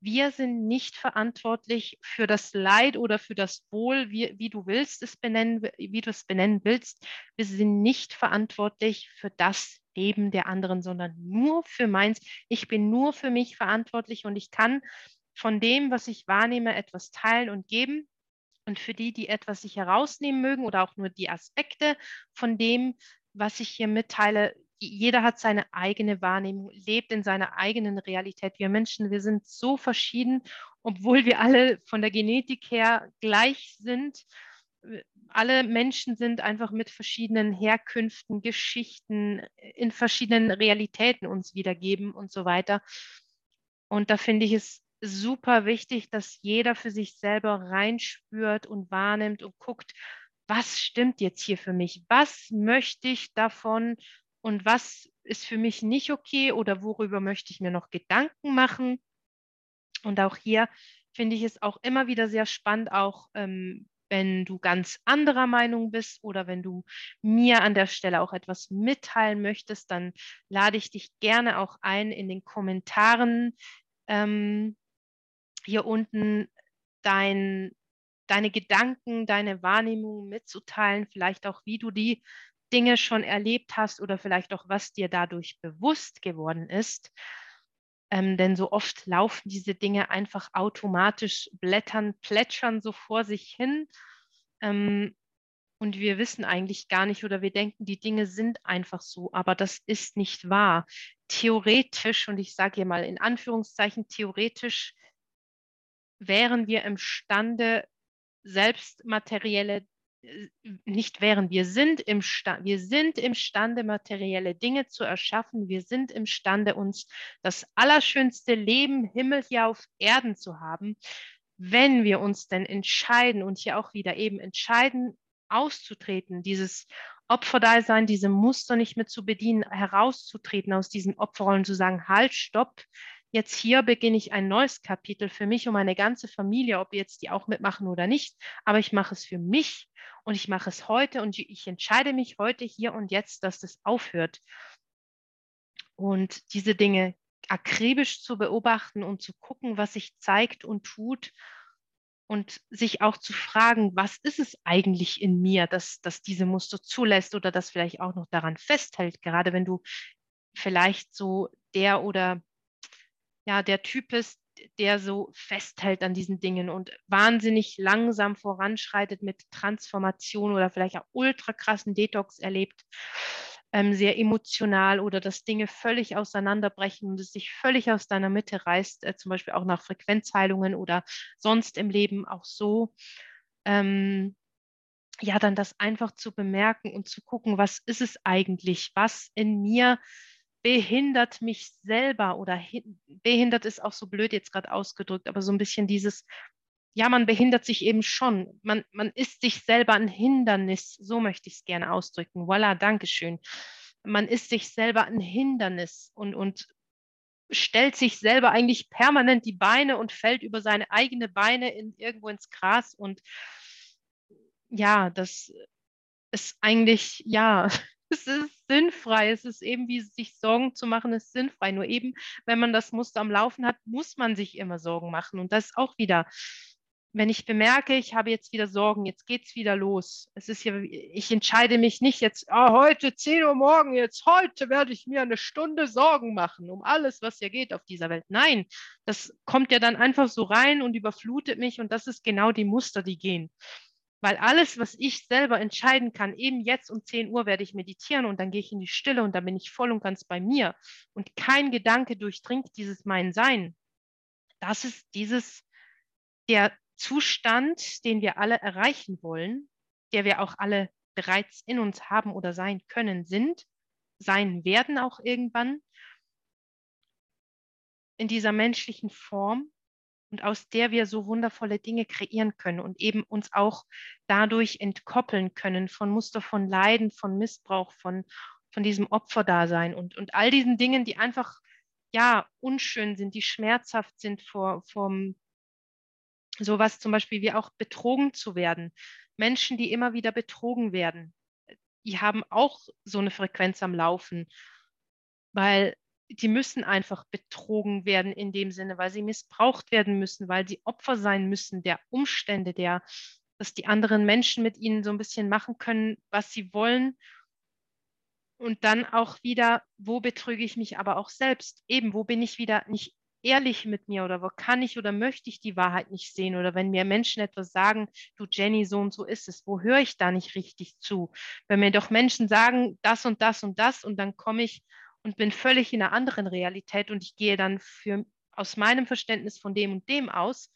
wir sind nicht verantwortlich für das Leid oder für das Wohl, wie, wie du willst es benennen, wie du es benennen willst. Wir sind nicht verantwortlich für das Leben der anderen, sondern nur für meins. Ich bin nur für mich verantwortlich und ich kann von dem, was ich wahrnehme, etwas teilen und geben. Und für die, die etwas sich herausnehmen mögen oder auch nur die Aspekte von dem, was ich hier mitteile, jeder hat seine eigene Wahrnehmung, lebt in seiner eigenen Realität. Wir Menschen, wir sind so verschieden, obwohl wir alle von der Genetik her gleich sind. Alle Menschen sind einfach mit verschiedenen Herkünften, Geschichten, in verschiedenen Realitäten uns wiedergeben und so weiter. Und da finde ich es super wichtig, dass jeder für sich selber reinspürt und wahrnimmt und guckt, was stimmt jetzt hier für mich? Was möchte ich davon und was ist für mich nicht okay oder worüber möchte ich mir noch Gedanken machen. Und auch hier finde ich es auch immer wieder sehr spannend, auch ähm, wenn du ganz anderer Meinung bist oder wenn du mir an der Stelle auch etwas mitteilen möchtest, dann lade ich dich gerne auch ein, in den Kommentaren ähm, hier unten dein, deine Gedanken, deine Wahrnehmung mitzuteilen, vielleicht auch, wie du die Dinge schon erlebt hast oder vielleicht auch, was dir dadurch bewusst geworden ist. Ähm, denn so oft laufen diese Dinge einfach automatisch, blättern, plätschern so vor sich hin. Ähm, und wir wissen eigentlich gar nicht oder wir denken, die Dinge sind einfach so, aber das ist nicht wahr. Theoretisch, und ich sage hier mal in Anführungszeichen, theoretisch wären wir imstande, selbst materielle äh, nicht wären. Wir sind, im wir sind imstande, materielle Dinge zu erschaffen. Wir sind imstande, uns das allerschönste Leben Himmel hier auf Erden zu haben, wenn wir uns denn entscheiden und hier auch wieder eben entscheiden, auszutreten, dieses Opferdasein, diese Muster nicht mehr zu bedienen, herauszutreten aus diesen Opferrollen, zu sagen, halt, stopp, jetzt hier beginne ich ein neues Kapitel für mich und meine ganze Familie, ob jetzt die auch mitmachen oder nicht, aber ich mache es für mich und ich mache es heute und ich entscheide mich heute hier und jetzt, dass das aufhört. Und diese Dinge akribisch zu beobachten und zu gucken, was sich zeigt und tut und sich auch zu fragen, was ist es eigentlich in mir, dass, dass diese Muster zulässt oder das vielleicht auch noch daran festhält, gerade wenn du vielleicht so der oder ja, der Typ ist, der so festhält an diesen Dingen und wahnsinnig langsam voranschreitet mit Transformation oder vielleicht auch ultra krassen Detox erlebt, ähm, sehr emotional oder dass Dinge völlig auseinanderbrechen und es sich völlig aus deiner Mitte reißt, äh, zum Beispiel auch nach Frequenzheilungen oder sonst im Leben auch so. Ähm, ja, dann das einfach zu bemerken und zu gucken, was ist es eigentlich, was in mir behindert mich selber oder behindert ist auch so blöd jetzt gerade ausgedrückt, aber so ein bisschen dieses, ja, man behindert sich eben schon. Man, man ist sich selber ein Hindernis, so möchte ich es gerne ausdrücken. Voila, Dankeschön. Man ist sich selber ein Hindernis und, und stellt sich selber eigentlich permanent die Beine und fällt über seine eigenen Beine in, irgendwo ins Gras. Und ja, das ist eigentlich, ja, es ist sinnfrei. Es ist eben wie sich Sorgen zu machen, ist sinnfrei. Nur eben, wenn man das Muster am Laufen hat, muss man sich immer Sorgen machen. Und das auch wieder wenn ich bemerke, ich habe jetzt wieder Sorgen, jetzt geht es wieder los. Es ist ja, ich entscheide mich nicht jetzt, oh, heute 10 Uhr morgen, jetzt heute werde ich mir eine Stunde Sorgen machen um alles, was hier geht auf dieser Welt. Nein, das kommt ja dann einfach so rein und überflutet mich und das ist genau die Muster, die gehen. Weil alles, was ich selber entscheiden kann, eben jetzt um 10 Uhr werde ich meditieren und dann gehe ich in die Stille und dann bin ich voll und ganz bei mir und kein Gedanke durchdringt dieses mein Sein. Das ist dieses, der Zustand, den wir alle erreichen wollen, der wir auch alle bereits in uns haben oder sein können, sind, sein werden auch irgendwann in dieser menschlichen Form und aus der wir so wundervolle Dinge kreieren können und eben uns auch dadurch entkoppeln können von Muster von Leiden, von Missbrauch, von, von diesem Opferdasein und, und all diesen Dingen, die einfach ja unschön sind, die schmerzhaft sind vor, vom sowas zum Beispiel wie auch betrogen zu werden. Menschen, die immer wieder betrogen werden, die haben auch so eine Frequenz am Laufen, weil die müssen einfach betrogen werden in dem Sinne, weil sie missbraucht werden müssen, weil sie Opfer sein müssen der Umstände, der, dass die anderen Menschen mit ihnen so ein bisschen machen können, was sie wollen. Und dann auch wieder, wo betrüge ich mich aber auch selbst? Eben, wo bin ich wieder nicht ehrlich mit mir oder wo kann ich oder möchte ich die Wahrheit nicht sehen oder wenn mir Menschen etwas sagen, du Jenny, so und so ist es, wo höre ich da nicht richtig zu? Wenn mir doch Menschen sagen, das und das und das und dann komme ich und bin völlig in einer anderen Realität und ich gehe dann für, aus meinem Verständnis von dem und dem aus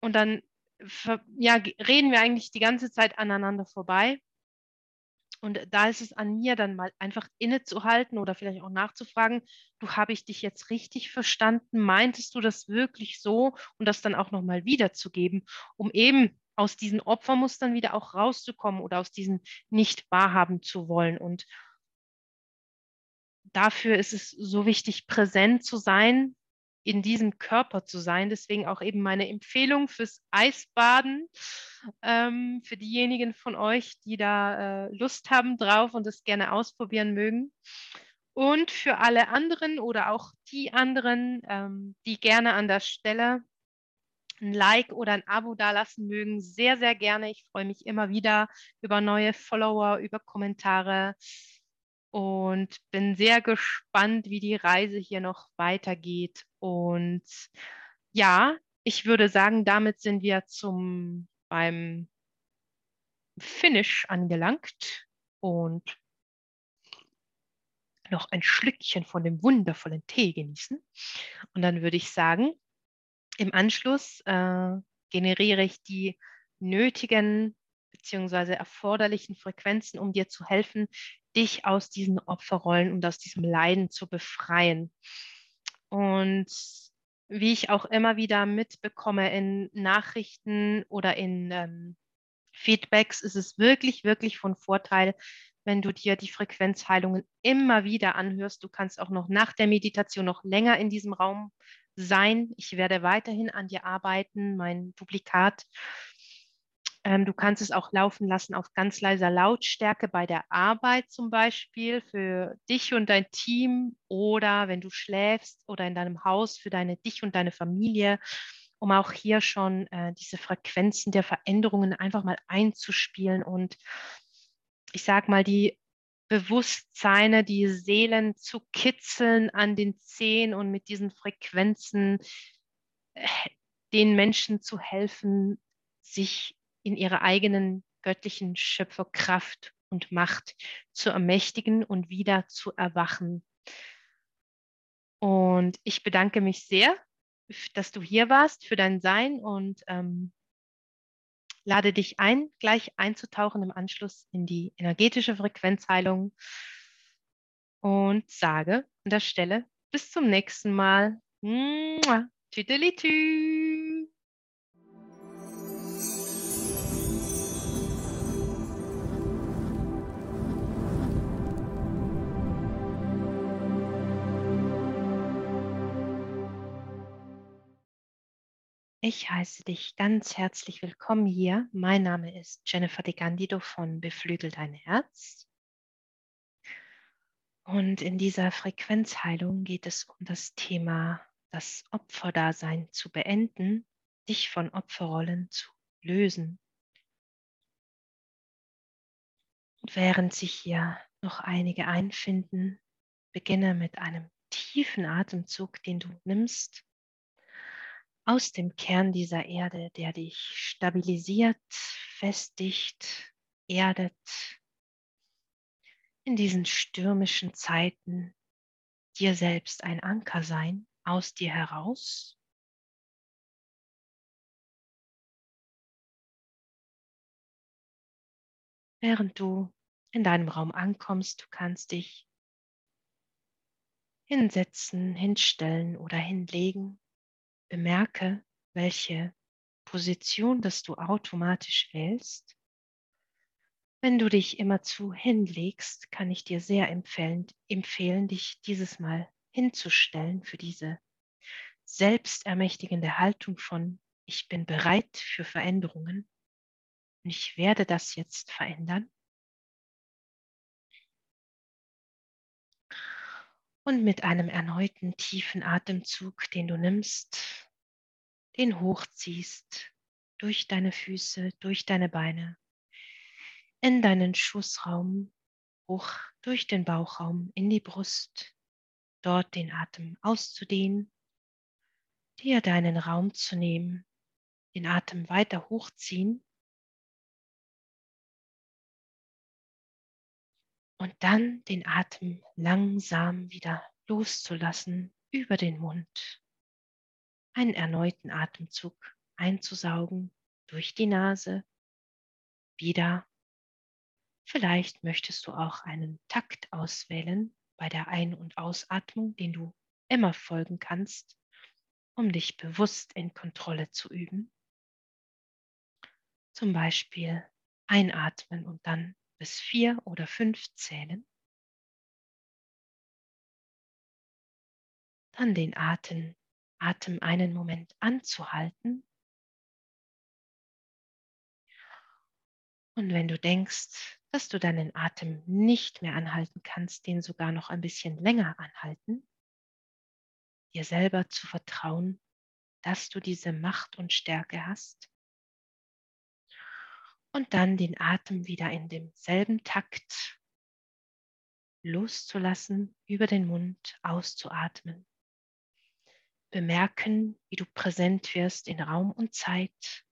und dann ja, reden wir eigentlich die ganze Zeit aneinander vorbei und da ist es an mir dann mal einfach innezuhalten oder vielleicht auch nachzufragen, du habe ich dich jetzt richtig verstanden? Meintest du das wirklich so? Und das dann auch nochmal wiederzugeben, um eben aus diesen Opfermustern wieder auch rauszukommen oder aus diesen nicht wahrhaben zu wollen. Und dafür ist es so wichtig, präsent zu sein, in diesem Körper zu sein. Deswegen auch eben meine Empfehlung fürs Eisbaden, ähm, für diejenigen von euch, die da äh, Lust haben drauf und es gerne ausprobieren mögen. Und für alle anderen oder auch die anderen, ähm, die gerne an der Stelle ein Like oder ein Abo dalassen mögen, sehr, sehr gerne. Ich freue mich immer wieder über neue Follower, über Kommentare und bin sehr gespannt, wie die Reise hier noch weitergeht. Und ja, ich würde sagen, damit sind wir zum beim Finish angelangt und noch ein Schlückchen von dem wundervollen Tee genießen. Und dann würde ich sagen, im Anschluss äh, generiere ich die nötigen bzw. erforderlichen Frequenzen, um dir zu helfen, dich aus diesen Opferrollen und aus diesem Leiden zu befreien. Und wie ich auch immer wieder mitbekomme in Nachrichten oder in ähm, Feedbacks, ist es wirklich, wirklich von Vorteil, wenn du dir die Frequenzheilungen immer wieder anhörst. Du kannst auch noch nach der Meditation noch länger in diesem Raum sein. Ich werde weiterhin an dir arbeiten, mein Duplikat ähm, du kannst es auch laufen lassen auf ganz leiser Lautstärke bei der Arbeit zum Beispiel für dich und dein Team oder wenn du schläfst oder in deinem Haus für deine dich und deine Familie, um auch hier schon äh, diese Frequenzen der Veränderungen einfach mal einzuspielen und ich sag mal die Bewusstseine, die Seelen zu kitzeln an den Zehen und mit diesen Frequenzen äh, den Menschen zu helfen, sich in ihrer eigenen göttlichen Schöpferkraft und Macht zu ermächtigen und wieder zu erwachen. Und ich bedanke mich sehr, dass du hier warst für dein Sein und ähm, lade dich ein, gleich einzutauchen im Anschluss in die energetische Frequenzheilung und sage an der Stelle bis zum nächsten Mal. Tüdelitü. Ich heiße dich ganz herzlich willkommen hier. Mein Name ist Jennifer De Gandido von Beflügel dein Herz. Und in dieser Frequenzheilung geht es um das Thema, das Opferdasein zu beenden, dich von Opferrollen zu lösen. Und während sich hier noch einige einfinden, beginne mit einem tiefen Atemzug, den du nimmst aus dem Kern dieser Erde, der dich stabilisiert, festigt, erdet in diesen stürmischen Zeiten dir selbst ein Anker sein, aus dir heraus. Während du in deinem Raum ankommst, du kannst dich hinsetzen, hinstellen oder hinlegen. Bemerke, welche Position das du automatisch wählst. Wenn du dich immerzu hinlegst, kann ich dir sehr empfehlen, empfehlen, dich dieses Mal hinzustellen für diese selbstermächtigende Haltung von ich bin bereit für Veränderungen und ich werde das jetzt verändern. Und mit einem erneuten tiefen Atemzug, den du nimmst, den hochziehst durch deine Füße, durch deine Beine, in deinen Schussraum, hoch durch den Bauchraum, in die Brust, dort den Atem auszudehnen, dir deinen Raum zu nehmen, den Atem weiter hochziehen und dann den Atem langsam wieder loszulassen über den Mund. Einen erneuten Atemzug einzusaugen durch die Nase, wieder. Vielleicht möchtest du auch einen Takt auswählen bei der Ein- und Ausatmung, den du immer folgen kannst, um dich bewusst in Kontrolle zu üben. Zum Beispiel einatmen und dann bis vier oder fünf zählen. Dann den Atem, Atem einen Moment anzuhalten. Und wenn du denkst, dass du deinen Atem nicht mehr anhalten kannst, den sogar noch ein bisschen länger anhalten, dir selber zu vertrauen, dass du diese Macht und Stärke hast und dann den Atem wieder in demselben Takt loszulassen, über den Mund auszuatmen. Bemerken, wie du präsent wirst in Raum und Zeit,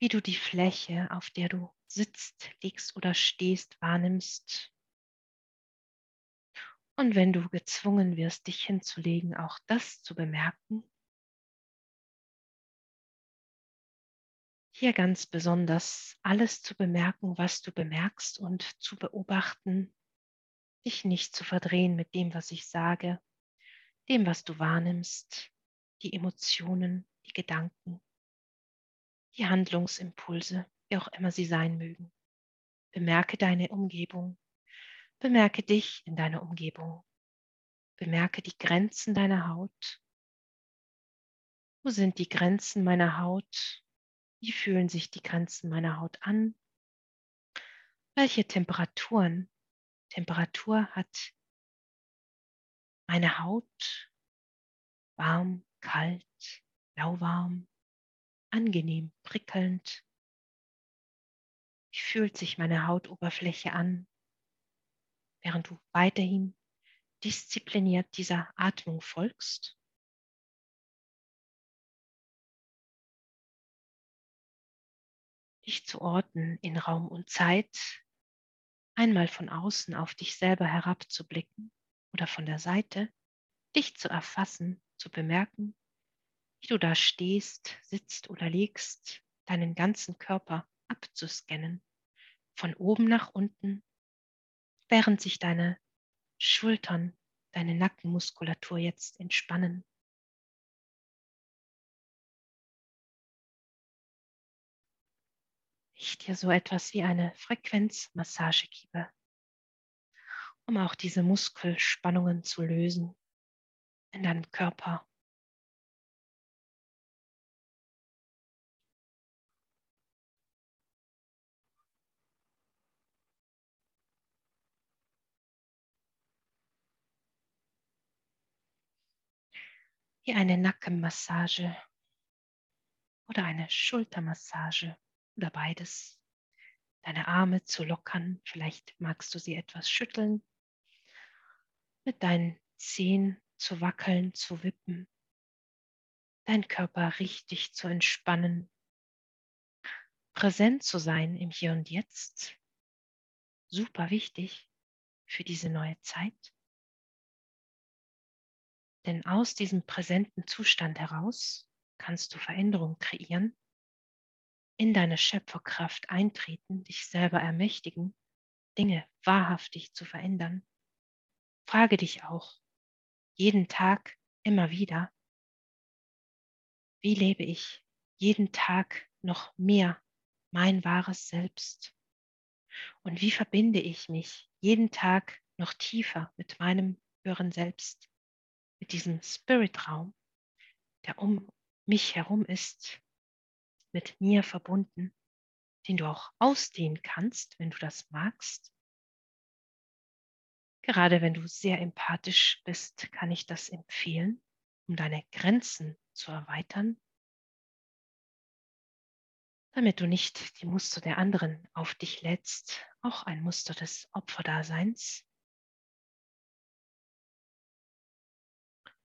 wie du die Fläche, auf der du sitzt, liegst oder stehst, wahrnimmst. Und wenn du gezwungen wirst, dich hinzulegen, auch das zu bemerken hier ganz besonders alles zu bemerken, was du bemerkst und zu beobachten, dich nicht zu verdrehen mit dem, was ich sage, dem, was du wahrnimmst, die Emotionen, die Gedanken, die Handlungsimpulse, wie auch immer sie sein mögen. Bemerke deine Umgebung, bemerke dich in deiner Umgebung, bemerke die Grenzen deiner Haut. Wo sind die Grenzen meiner Haut? Wie fühlen sich die Grenzen meiner Haut an? Welche Temperaturen, Temperatur hat meine Haut? Warm, kalt, lauwarm, angenehm, prickelnd. Wie fühlt sich meine Hautoberfläche an, während du weiterhin diszipliniert dieser Atmung folgst? Dich zu orten in Raum und Zeit, einmal von außen auf dich selber herabzublicken oder von der Seite, dich zu erfassen, zu bemerken, wie du da stehst, sitzt oder liegst, deinen ganzen Körper abzuscannen, von oben nach unten, während sich deine Schultern, deine Nackenmuskulatur jetzt entspannen. ich dir so etwas wie eine Frequenzmassage gebe, um auch diese Muskelspannungen zu lösen in deinem Körper. Wie eine Nackenmassage oder eine Schultermassage oder beides. Deine Arme zu lockern, vielleicht magst du sie etwas schütteln, mit deinen Zehen zu wackeln, zu wippen, deinen Körper richtig zu entspannen, präsent zu sein im Hier und Jetzt, super wichtig für diese neue Zeit. Denn aus diesem präsenten Zustand heraus kannst du Veränderung kreieren, in deine Schöpferkraft eintreten, dich selber ermächtigen, Dinge wahrhaftig zu verändern. Frage dich auch jeden Tag immer wieder, wie lebe ich jeden Tag noch mehr mein wahres Selbst? Und wie verbinde ich mich jeden Tag noch tiefer mit meinem höheren Selbst? mit diesem Spiritraum, der um mich herum ist, mit mir verbunden, den du auch ausdehnen kannst, wenn du das magst. Gerade wenn du sehr empathisch bist, kann ich das empfehlen, um deine Grenzen zu erweitern, damit du nicht die Muster der anderen auf dich lädst, auch ein Muster des Opferdaseins.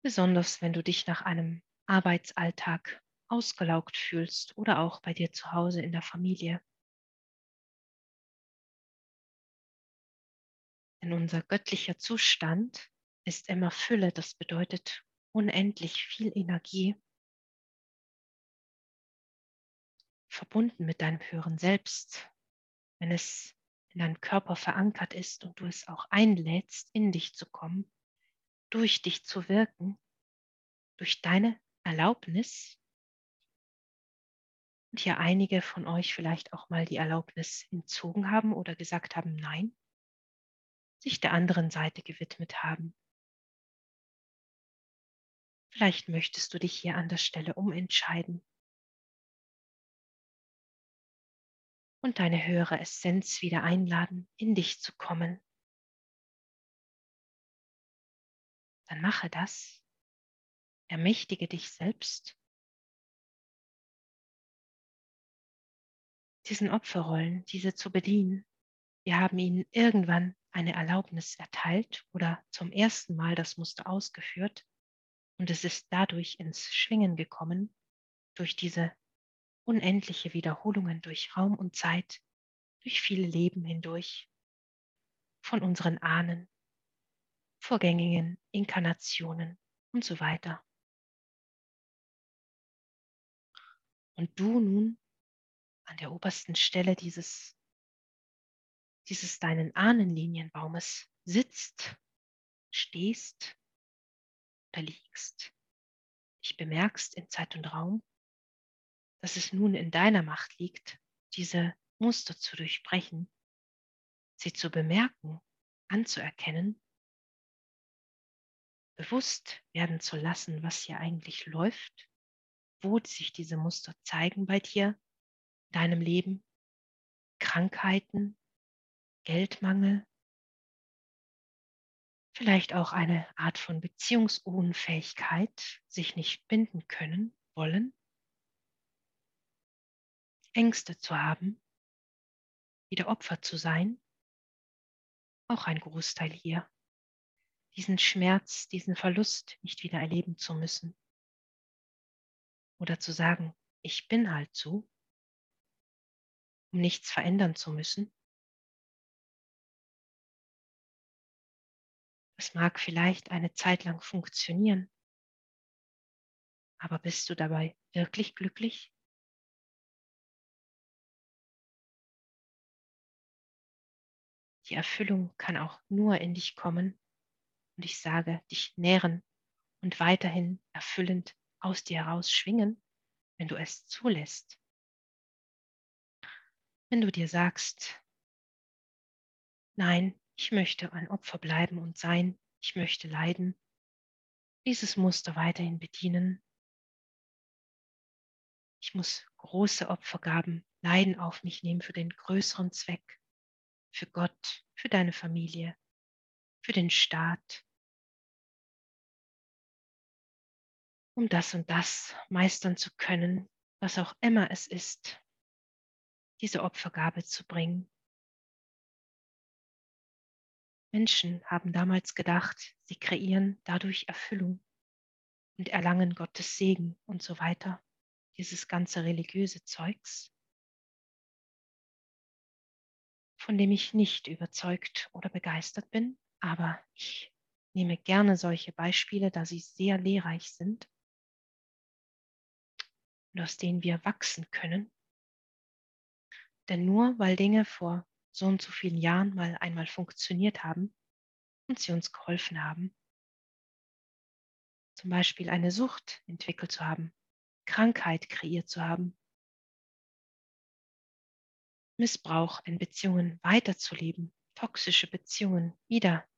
besonders wenn du dich nach einem Arbeitsalltag ausgelaugt fühlst oder auch bei dir zu Hause in der Familie. Denn unser göttlicher Zustand ist immer Fülle, das bedeutet unendlich viel Energie, verbunden mit deinem höheren Selbst, wenn es in deinem Körper verankert ist und du es auch einlädst, in dich zu kommen durch dich zu wirken, durch deine Erlaubnis. Und hier einige von euch vielleicht auch mal die Erlaubnis entzogen haben oder gesagt haben, nein, sich der anderen Seite gewidmet haben. Vielleicht möchtest du dich hier an der Stelle umentscheiden und deine höhere Essenz wieder einladen, in dich zu kommen, dann mache das. Ermächtige dich selbst. Diesen Opferrollen, diese zu bedienen. Wir haben ihnen irgendwann eine Erlaubnis erteilt oder zum ersten Mal das Muster ausgeführt und es ist dadurch ins Schwingen gekommen, durch diese unendliche Wiederholungen durch Raum und Zeit, durch viele Leben hindurch, von unseren Ahnen, vorgängigen Inkarnationen und so weiter. Und du nun an der obersten Stelle dieses, dieses deinen Ahnenlinienbaumes sitzt, stehst oder liegst, dich bemerkst in Zeit und Raum, dass es nun in deiner Macht liegt, diese Muster zu durchbrechen, sie zu bemerken, anzuerkennen bewusst werden zu lassen, was hier eigentlich läuft, wo sich diese Muster zeigen bei dir, deinem Leben, Krankheiten, Geldmangel, vielleicht auch eine Art von Beziehungsunfähigkeit, sich nicht binden können, wollen, Ängste zu haben, wieder Opfer zu sein, auch ein Großteil hier. Diesen Schmerz, diesen Verlust nicht wieder erleben zu müssen. Oder zu sagen, ich bin halt so, um nichts verändern zu müssen. Das mag vielleicht eine Zeit lang funktionieren, aber bist du dabei wirklich glücklich? Die Erfüllung kann auch nur in dich kommen, und ich sage, dich nähren und weiterhin erfüllend aus dir heraus schwingen, wenn du es zulässt. Wenn du dir sagst, nein, ich möchte ein Opfer bleiben und sein, ich möchte leiden, dieses Muster weiterhin bedienen. Ich muss große Opfergaben, Leiden auf mich nehmen für den größeren Zweck, für Gott, für deine Familie, für den Staat, um das und das meistern zu können, was auch immer es ist, diese Opfergabe zu bringen. Menschen haben damals gedacht, sie kreieren dadurch Erfüllung und erlangen Gottes Segen und so weiter. Dieses ganze religiöse Zeugs, von dem ich nicht überzeugt oder begeistert bin, aber ich nehme gerne solche Beispiele, da sie sehr lehrreich sind und aus denen wir wachsen können. Denn nur weil Dinge vor so und so vielen Jahren mal einmal funktioniert haben und sie uns geholfen haben, zum Beispiel eine Sucht entwickelt zu haben, Krankheit kreiert zu haben, Missbrauch in Beziehungen weiterzuleben, toxische Beziehungen wieder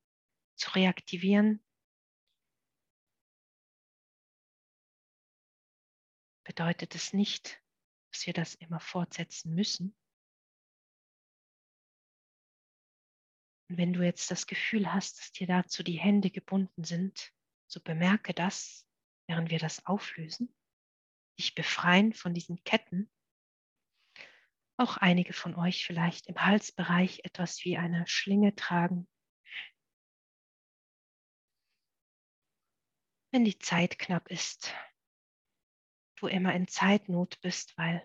zu reaktivieren, bedeutet es nicht, dass wir das immer fortsetzen müssen. Und wenn du jetzt das Gefühl hast, dass dir dazu die Hände gebunden sind, so bemerke das, während wir das auflösen, dich befreien von diesen Ketten. Auch einige von euch vielleicht im Halsbereich etwas wie eine Schlinge tragen. Wenn die Zeit knapp ist, du immer in Zeitnot bist, weil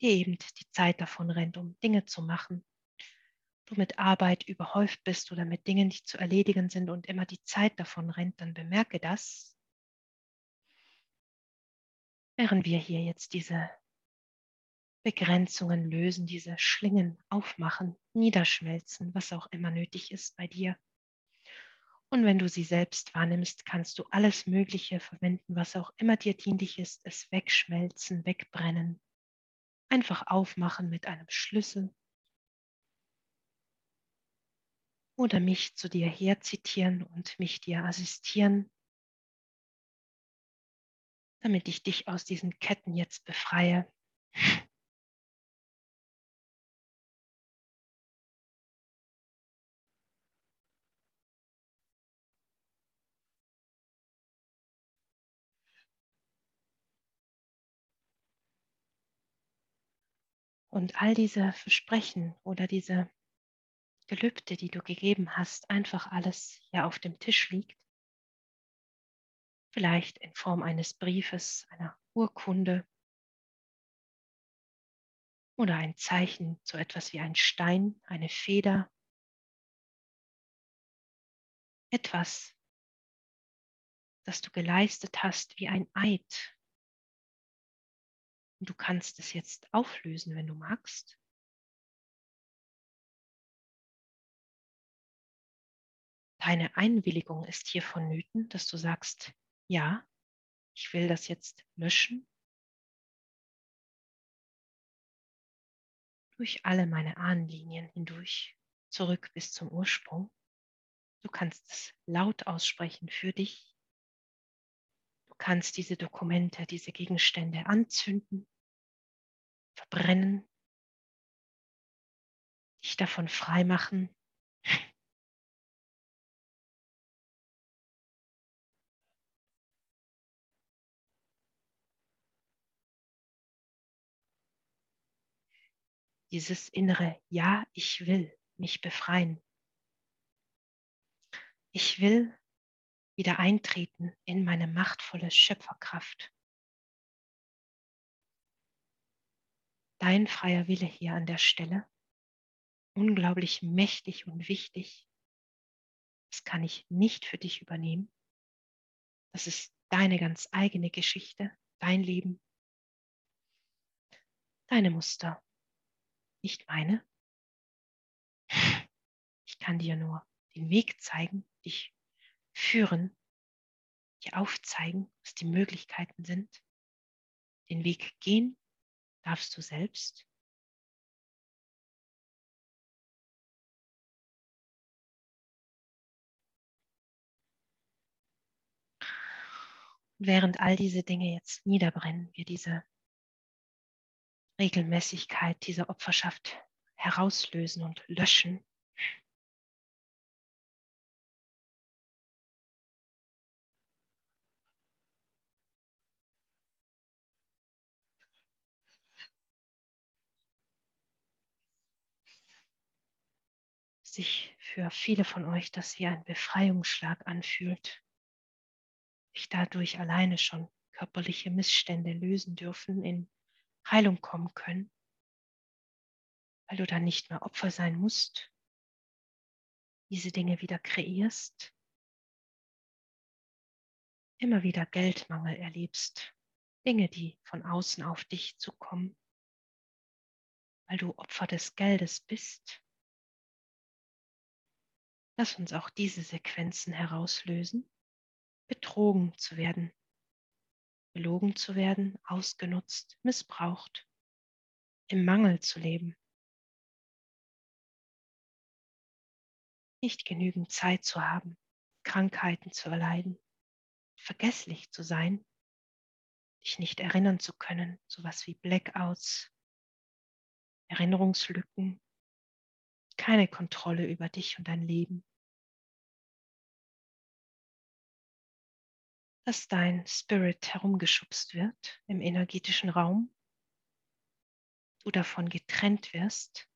dir eben die Zeit davon rennt, um Dinge zu machen, du mit Arbeit überhäuft bist oder mit Dingen, die zu erledigen sind und immer die Zeit davon rennt, dann bemerke das, während wir hier jetzt diese Begrenzungen lösen, diese Schlingen aufmachen, niederschmelzen, was auch immer nötig ist bei dir. Und wenn du sie selbst wahrnimmst, kannst du alles Mögliche verwenden, was auch immer dir dienlich ist, es wegschmelzen, wegbrennen. Einfach aufmachen mit einem Schlüssel oder mich zu dir herzitieren und mich dir assistieren, damit ich dich aus diesen Ketten jetzt befreie. Und all diese Versprechen oder diese Gelübde, die du gegeben hast, einfach alles hier auf dem Tisch liegt. Vielleicht in Form eines Briefes, einer Urkunde oder ein Zeichen, so etwas wie ein Stein, eine Feder. Etwas, das du geleistet hast wie ein Eid. Und du kannst es jetzt auflösen, wenn du magst. Deine Einwilligung ist hier vonnöten, dass du sagst, ja, ich will das jetzt löschen. Durch alle meine Ahnenlinien hindurch, zurück bis zum Ursprung. Du kannst es laut aussprechen für dich. Du kannst diese Dokumente, diese Gegenstände anzünden, verbrennen, dich davon freimachen, dieses innere Ja, ich will mich befreien. Ich will wieder eintreten in meine machtvolle Schöpferkraft. Dein freier Wille hier an der Stelle, unglaublich mächtig und wichtig. Das kann ich nicht für dich übernehmen. Das ist deine ganz eigene Geschichte, dein Leben, deine Muster nicht meine. Ich kann dir nur den Weg zeigen, dich führen, dir aufzeigen, was die Möglichkeiten sind. Den Weg gehen darfst du selbst. während all diese Dinge jetzt niederbrennen, wir diese Regelmäßigkeit dieser Opferschaft herauslösen und löschen. Sich für viele von euch das wie ein Befreiungsschlag anfühlt, sich dadurch alleine schon körperliche Missstände lösen dürfen in Heilung kommen können, weil du dann nicht mehr Opfer sein musst, diese Dinge wieder kreierst, immer wieder Geldmangel erlebst, Dinge, die von außen auf dich zukommen, weil du Opfer des Geldes bist. Lass uns auch diese Sequenzen herauslösen, betrogen zu werden, belogen zu werden, ausgenutzt, missbraucht, im Mangel zu leben, nicht genügend Zeit zu haben, Krankheiten zu erleiden, vergesslich zu sein, dich nicht erinnern zu können, sowas wie Blackouts, Erinnerungslücken, keine Kontrolle über dich und dein Leben. Dass dein Spirit herumgeschubst wird im energetischen Raum, du davon getrennt wirst,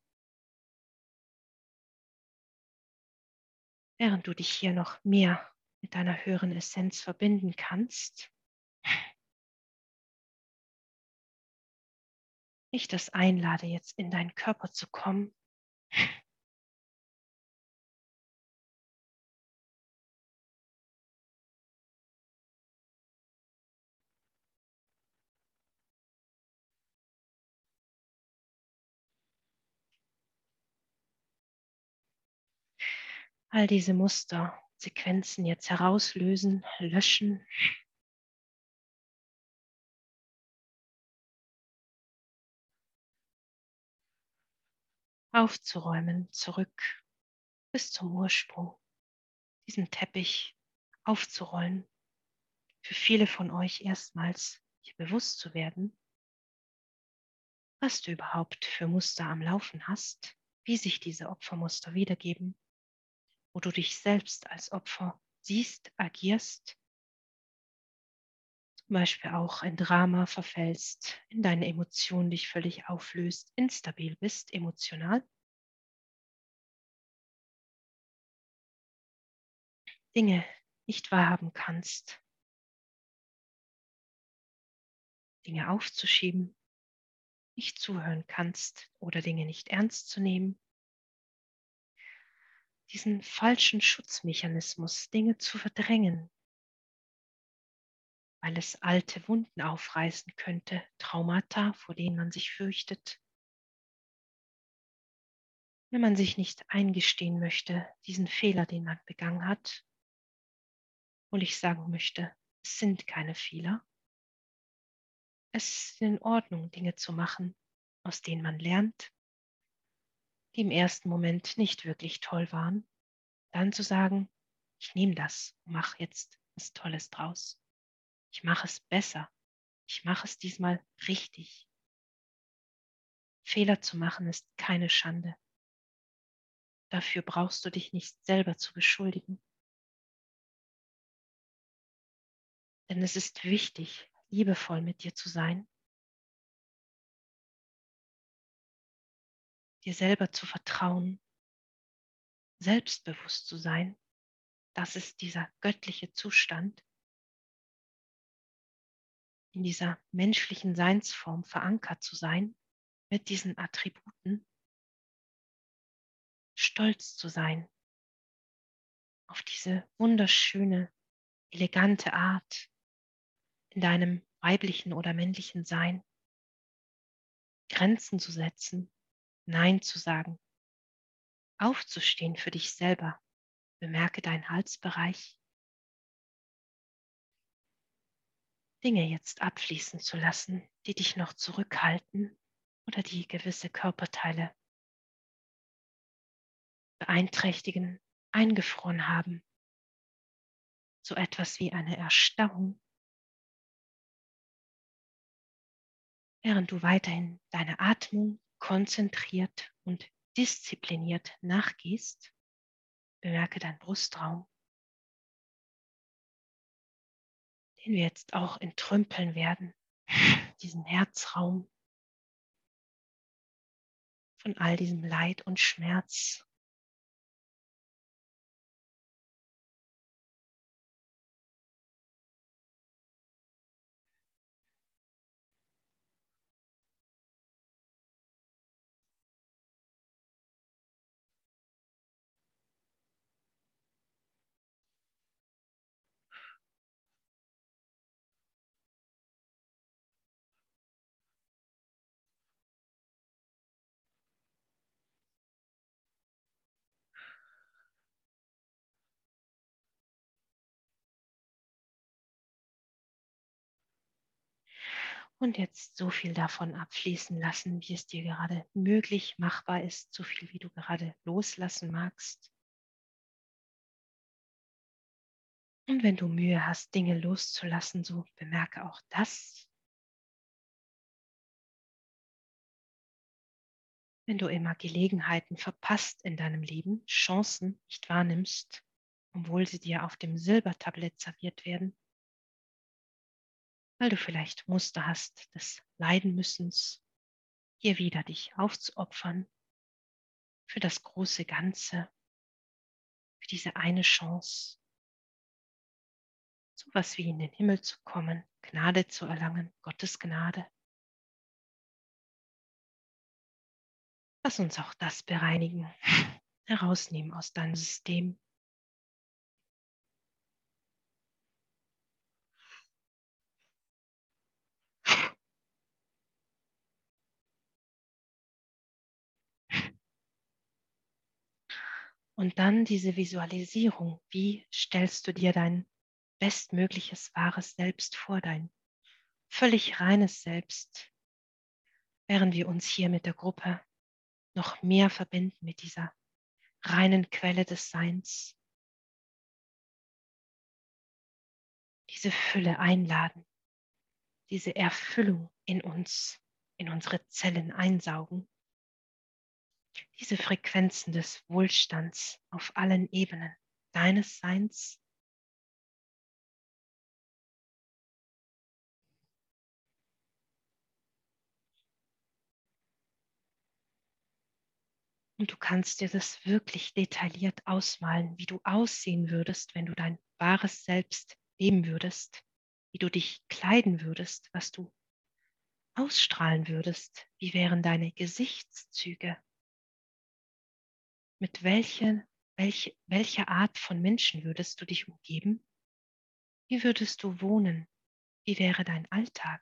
während du dich hier noch mehr mit deiner höheren Essenz verbinden kannst. Ich das einlade, jetzt in deinen Körper zu kommen. All diese Muster, Sequenzen jetzt herauslösen, löschen. Aufzuräumen, zurück bis zum Ursprung, diesen Teppich aufzurollen, für viele von euch erstmals hier bewusst zu werden, was du überhaupt für Muster am Laufen hast, wie sich diese Opfermuster wiedergeben, wo du dich selbst als Opfer siehst, agierst, zum Beispiel auch in Drama verfällst, in deine Emotionen dich völlig auflöst, instabil bist, emotional. Dinge nicht wahrhaben kannst, Dinge aufzuschieben, nicht zuhören kannst oder Dinge nicht ernst zu nehmen, diesen falschen Schutzmechanismus, Dinge zu verdrängen, weil es alte Wunden aufreißen könnte, Traumata, vor denen man sich fürchtet. Wenn man sich nicht eingestehen möchte, diesen Fehler, den man begangen hat, und ich sagen möchte, es sind keine Fehler. Es ist in Ordnung, Dinge zu machen, aus denen man lernt, die im ersten Moment nicht wirklich toll waren, dann zu sagen, ich nehme das und mache jetzt was Tolles draus. Ich mache es besser. Ich mache es diesmal richtig. Fehler zu machen ist keine Schande. Dafür brauchst du dich nicht selber zu beschuldigen. Denn es ist wichtig, liebevoll mit dir zu sein dir selber zu vertrauen, selbstbewusst zu sein. Das ist dieser göttliche Zustand, in dieser menschlichen Seinsform verankert zu sein, mit diesen Attributen, stolz zu sein auf diese wunderschöne, elegante Art in deinem weiblichen oder männlichen Sein, Grenzen zu setzen, Nein zu sagen, aufzustehen für dich selber. Bemerke deinen Halsbereich. Dinge jetzt abfließen zu lassen, die dich noch zurückhalten oder die gewisse Körperteile beeinträchtigen, eingefroren haben. So etwas wie eine Erstarrung. Während du weiterhin deine Atmung konzentriert und diszipliniert nachgehst, bemerke deinen Brustraum, den wir jetzt auch entrümpeln werden, diesen Herzraum von all diesem Leid und Schmerz, Und jetzt so viel davon abfließen lassen, wie es dir gerade möglich machbar ist, so viel wie du gerade loslassen magst. Und wenn du Mühe hast, Dinge loszulassen, so bemerke auch das. Wenn du immer Gelegenheiten verpasst in deinem Leben, Chancen nicht wahrnimmst, obwohl sie dir auf dem Silbertablett serviert werden, weil du vielleicht Muster hast des Leidenmüssens, hier wieder dich aufzuopfern für das große Ganze, für diese eine Chance, so was wie in den Himmel zu kommen, Gnade zu erlangen, Gottes Gnade. Lass uns auch das bereinigen, herausnehmen aus deinem System. Und dann diese Visualisierung. Wie stellst du dir dein bestmögliches wahres Selbst vor, dein völlig reines Selbst, während wir uns hier mit der Gruppe noch mehr verbinden mit dieser reinen Quelle des Seins. Diese Fülle einladen, diese Erfüllung in uns, in unsere Zellen einsaugen, diese Frequenzen des Wohlstands auf allen Ebenen deines Seins. Und du kannst dir das wirklich detailliert ausmalen, wie du aussehen würdest, wenn du dein wahres Selbst leben würdest, wie du dich kleiden würdest, was du ausstrahlen würdest, wie wären deine Gesichtszüge, mit welchen, welche, welcher Art von Menschen würdest du dich umgeben, wie würdest du wohnen, wie wäre dein Alltag,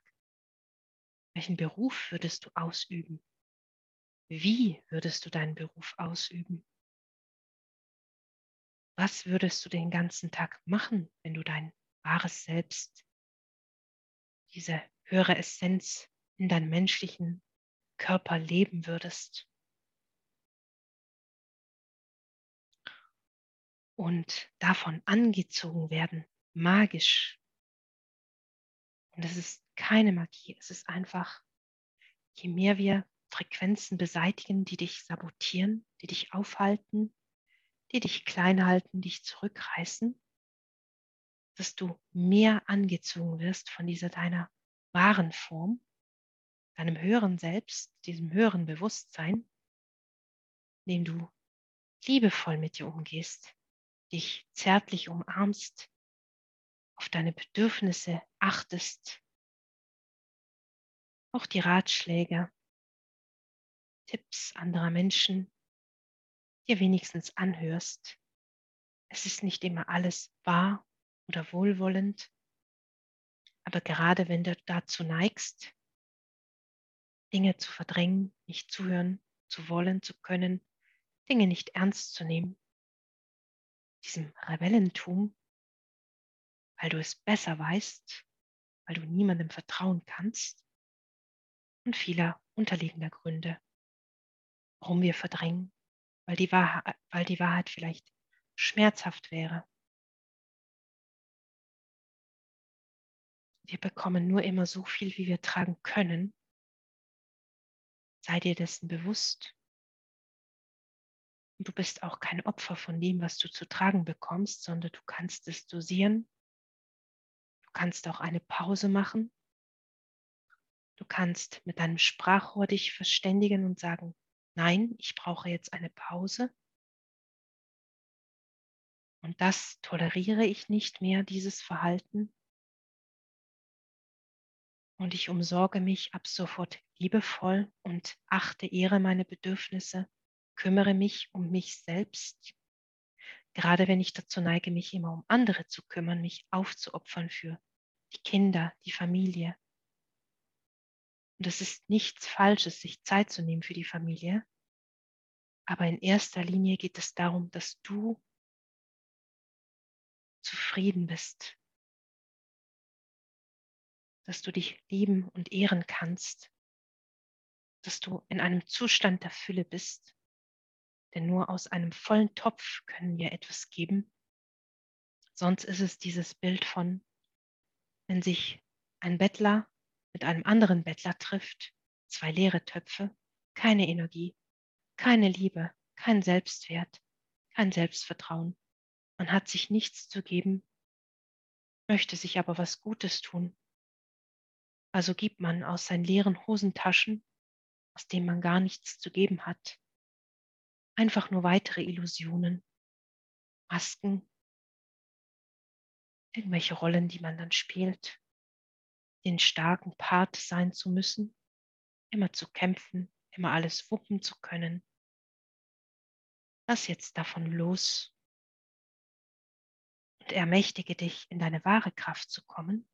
welchen Beruf würdest du ausüben, wie würdest du deinen Beruf ausüben? Was würdest du den ganzen Tag machen, wenn du dein wahres Selbst, diese höhere Essenz in deinem menschlichen Körper leben würdest? Und davon angezogen werden, magisch. Und es ist keine Magie, es ist einfach, je mehr wir Frequenzen beseitigen, die dich sabotieren, die dich aufhalten, die dich klein halten, dich zurückreißen, dass du mehr angezogen wirst von dieser deiner wahren Form, deinem höheren Selbst, diesem höheren Bewusstsein, indem du liebevoll mit dir umgehst, dich zärtlich umarmst, auf deine Bedürfnisse achtest, auch die Ratschläge Tipps anderer Menschen dir wenigstens anhörst. Es ist nicht immer alles wahr oder wohlwollend, aber gerade wenn du dazu neigst, Dinge zu verdrängen, nicht zuhören zu wollen, zu können, Dinge nicht ernst zu nehmen, diesem Rebellentum, weil du es besser weißt, weil du niemandem vertrauen kannst und vieler unterliegender Gründe warum wir verdrängen, weil die Wahrheit, weil die Wahrheit vielleicht schmerzhaft wäre. Wir bekommen nur immer so viel, wie wir tragen können. Sei dir dessen bewusst. Du bist auch kein Opfer von dem, was du zu tragen bekommst, sondern du kannst es dosieren. Du kannst auch eine Pause machen. Du kannst mit deinem Sprachrohr dich verständigen und sagen, nein, ich brauche jetzt eine Pause. Und das toleriere ich nicht mehr, dieses Verhalten. Und ich umsorge mich ab sofort liebevoll und achte, ehre meine Bedürfnisse, kümmere mich um mich selbst. Gerade wenn ich dazu neige, mich immer um andere zu kümmern, mich aufzuopfern für die Kinder, die Familie, und es ist nichts Falsches, sich Zeit zu nehmen für die Familie. Aber in erster Linie geht es darum, dass du zufrieden bist. dass du dich lieben und ehren kannst, dass du in einem Zustand der Fülle bist. Denn nur aus einem vollen Topf können wir etwas geben. Sonst ist es dieses Bild von, wenn sich ein Bettler mit einem anderen Bettler trifft, zwei leere Töpfe, keine Energie, keine Liebe, kein Selbstwert, kein Selbstvertrauen. Man hat sich nichts zu geben, möchte sich aber was Gutes tun. Also gibt man aus seinen leeren Hosentaschen, aus denen man gar nichts zu geben hat, einfach nur weitere Illusionen, Masken, irgendwelche Rollen, die man dann spielt, den starken Part sein zu müssen, immer zu kämpfen, immer alles wuppen zu können. Lass jetzt davon los. Und ermächtige dich, in deine wahre Kraft zu kommen.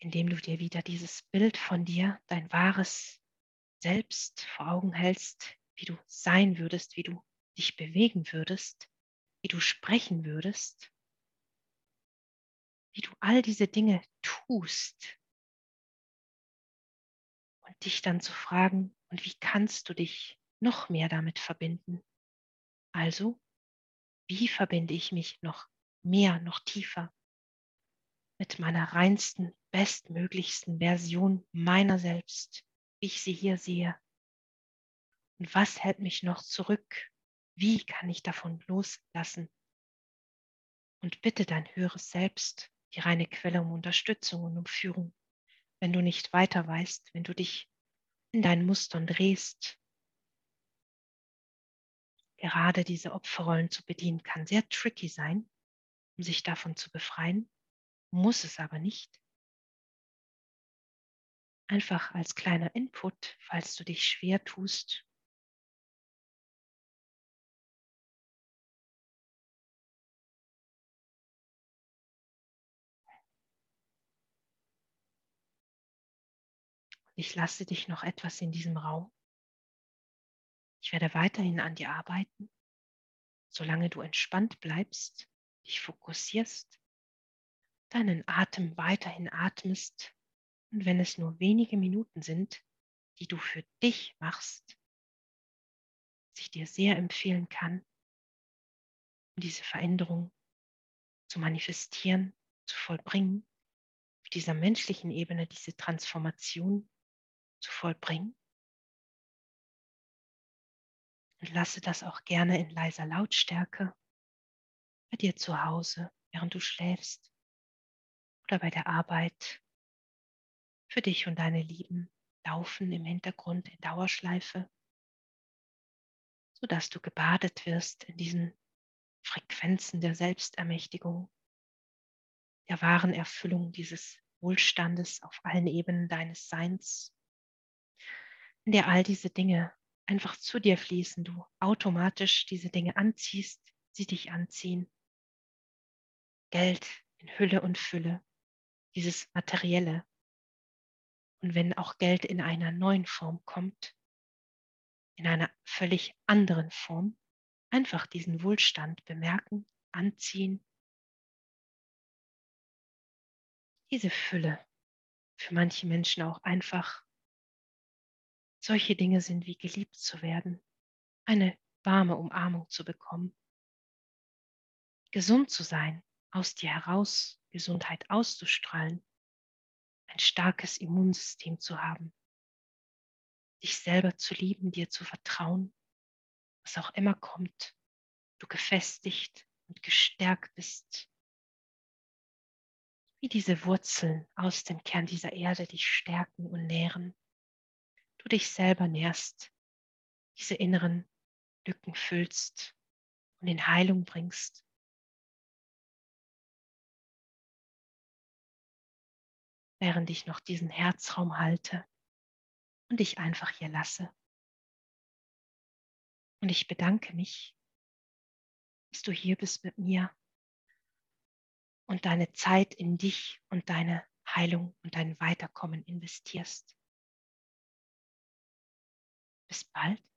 Indem du dir wieder dieses Bild von dir, dein wahres Selbst vor Augen hältst, wie du sein würdest, wie du dich bewegen würdest, wie du sprechen würdest, wie du all diese Dinge tust und dich dann zu fragen, und wie kannst du dich noch mehr damit verbinden? Also, wie verbinde ich mich noch mehr, noch tiefer mit meiner reinsten, bestmöglichsten Version meiner selbst, wie ich sie hier sehe? Und was hält mich noch zurück? Wie kann ich davon loslassen? Und bitte dein höheres Selbst, die reine Quelle um Unterstützung und um Führung, wenn du nicht weiter weißt, wenn du dich in deinen Mustern drehst. Gerade diese Opferrollen zu bedienen kann sehr tricky sein, um sich davon zu befreien, muss es aber nicht. Einfach als kleiner Input, falls du dich schwer tust, Ich lasse dich noch etwas in diesem Raum. Ich werde weiterhin an dir arbeiten, solange du entspannt bleibst, dich fokussierst, deinen Atem weiterhin atmest und wenn es nur wenige Minuten sind, die du für dich machst, was ich dir sehr empfehlen kann, um diese Veränderung zu manifestieren, zu vollbringen, auf dieser menschlichen Ebene diese Transformation zu vollbringen. Und lasse das auch gerne in leiser Lautstärke bei dir zu Hause, während du schläfst oder bei der Arbeit für dich und deine Lieben laufen im Hintergrund in Dauerschleife, sodass du gebadet wirst in diesen Frequenzen der Selbstermächtigung, der wahren Erfüllung dieses Wohlstandes auf allen Ebenen deines Seins in der all diese Dinge einfach zu dir fließen, du automatisch diese Dinge anziehst, sie dich anziehen. Geld in Hülle und Fülle, dieses Materielle. Und wenn auch Geld in einer neuen Form kommt, in einer völlig anderen Form, einfach diesen Wohlstand bemerken, anziehen. Diese Fülle, für manche Menschen auch einfach solche Dinge sind wie geliebt zu werden, eine warme Umarmung zu bekommen, gesund zu sein, aus dir heraus Gesundheit auszustrahlen, ein starkes Immunsystem zu haben, dich selber zu lieben, dir zu vertrauen, was auch immer kommt, du gefestigt und gestärkt bist, wie diese Wurzeln aus dem Kern dieser Erde dich stärken und nähren du dich selber nährst, diese inneren Lücken füllst und in Heilung bringst. Während ich noch diesen Herzraum halte und dich einfach hier lasse. Und ich bedanke mich, dass du hier bist mit mir und deine Zeit in dich und deine Heilung und dein Weiterkommen investierst. Bis bald.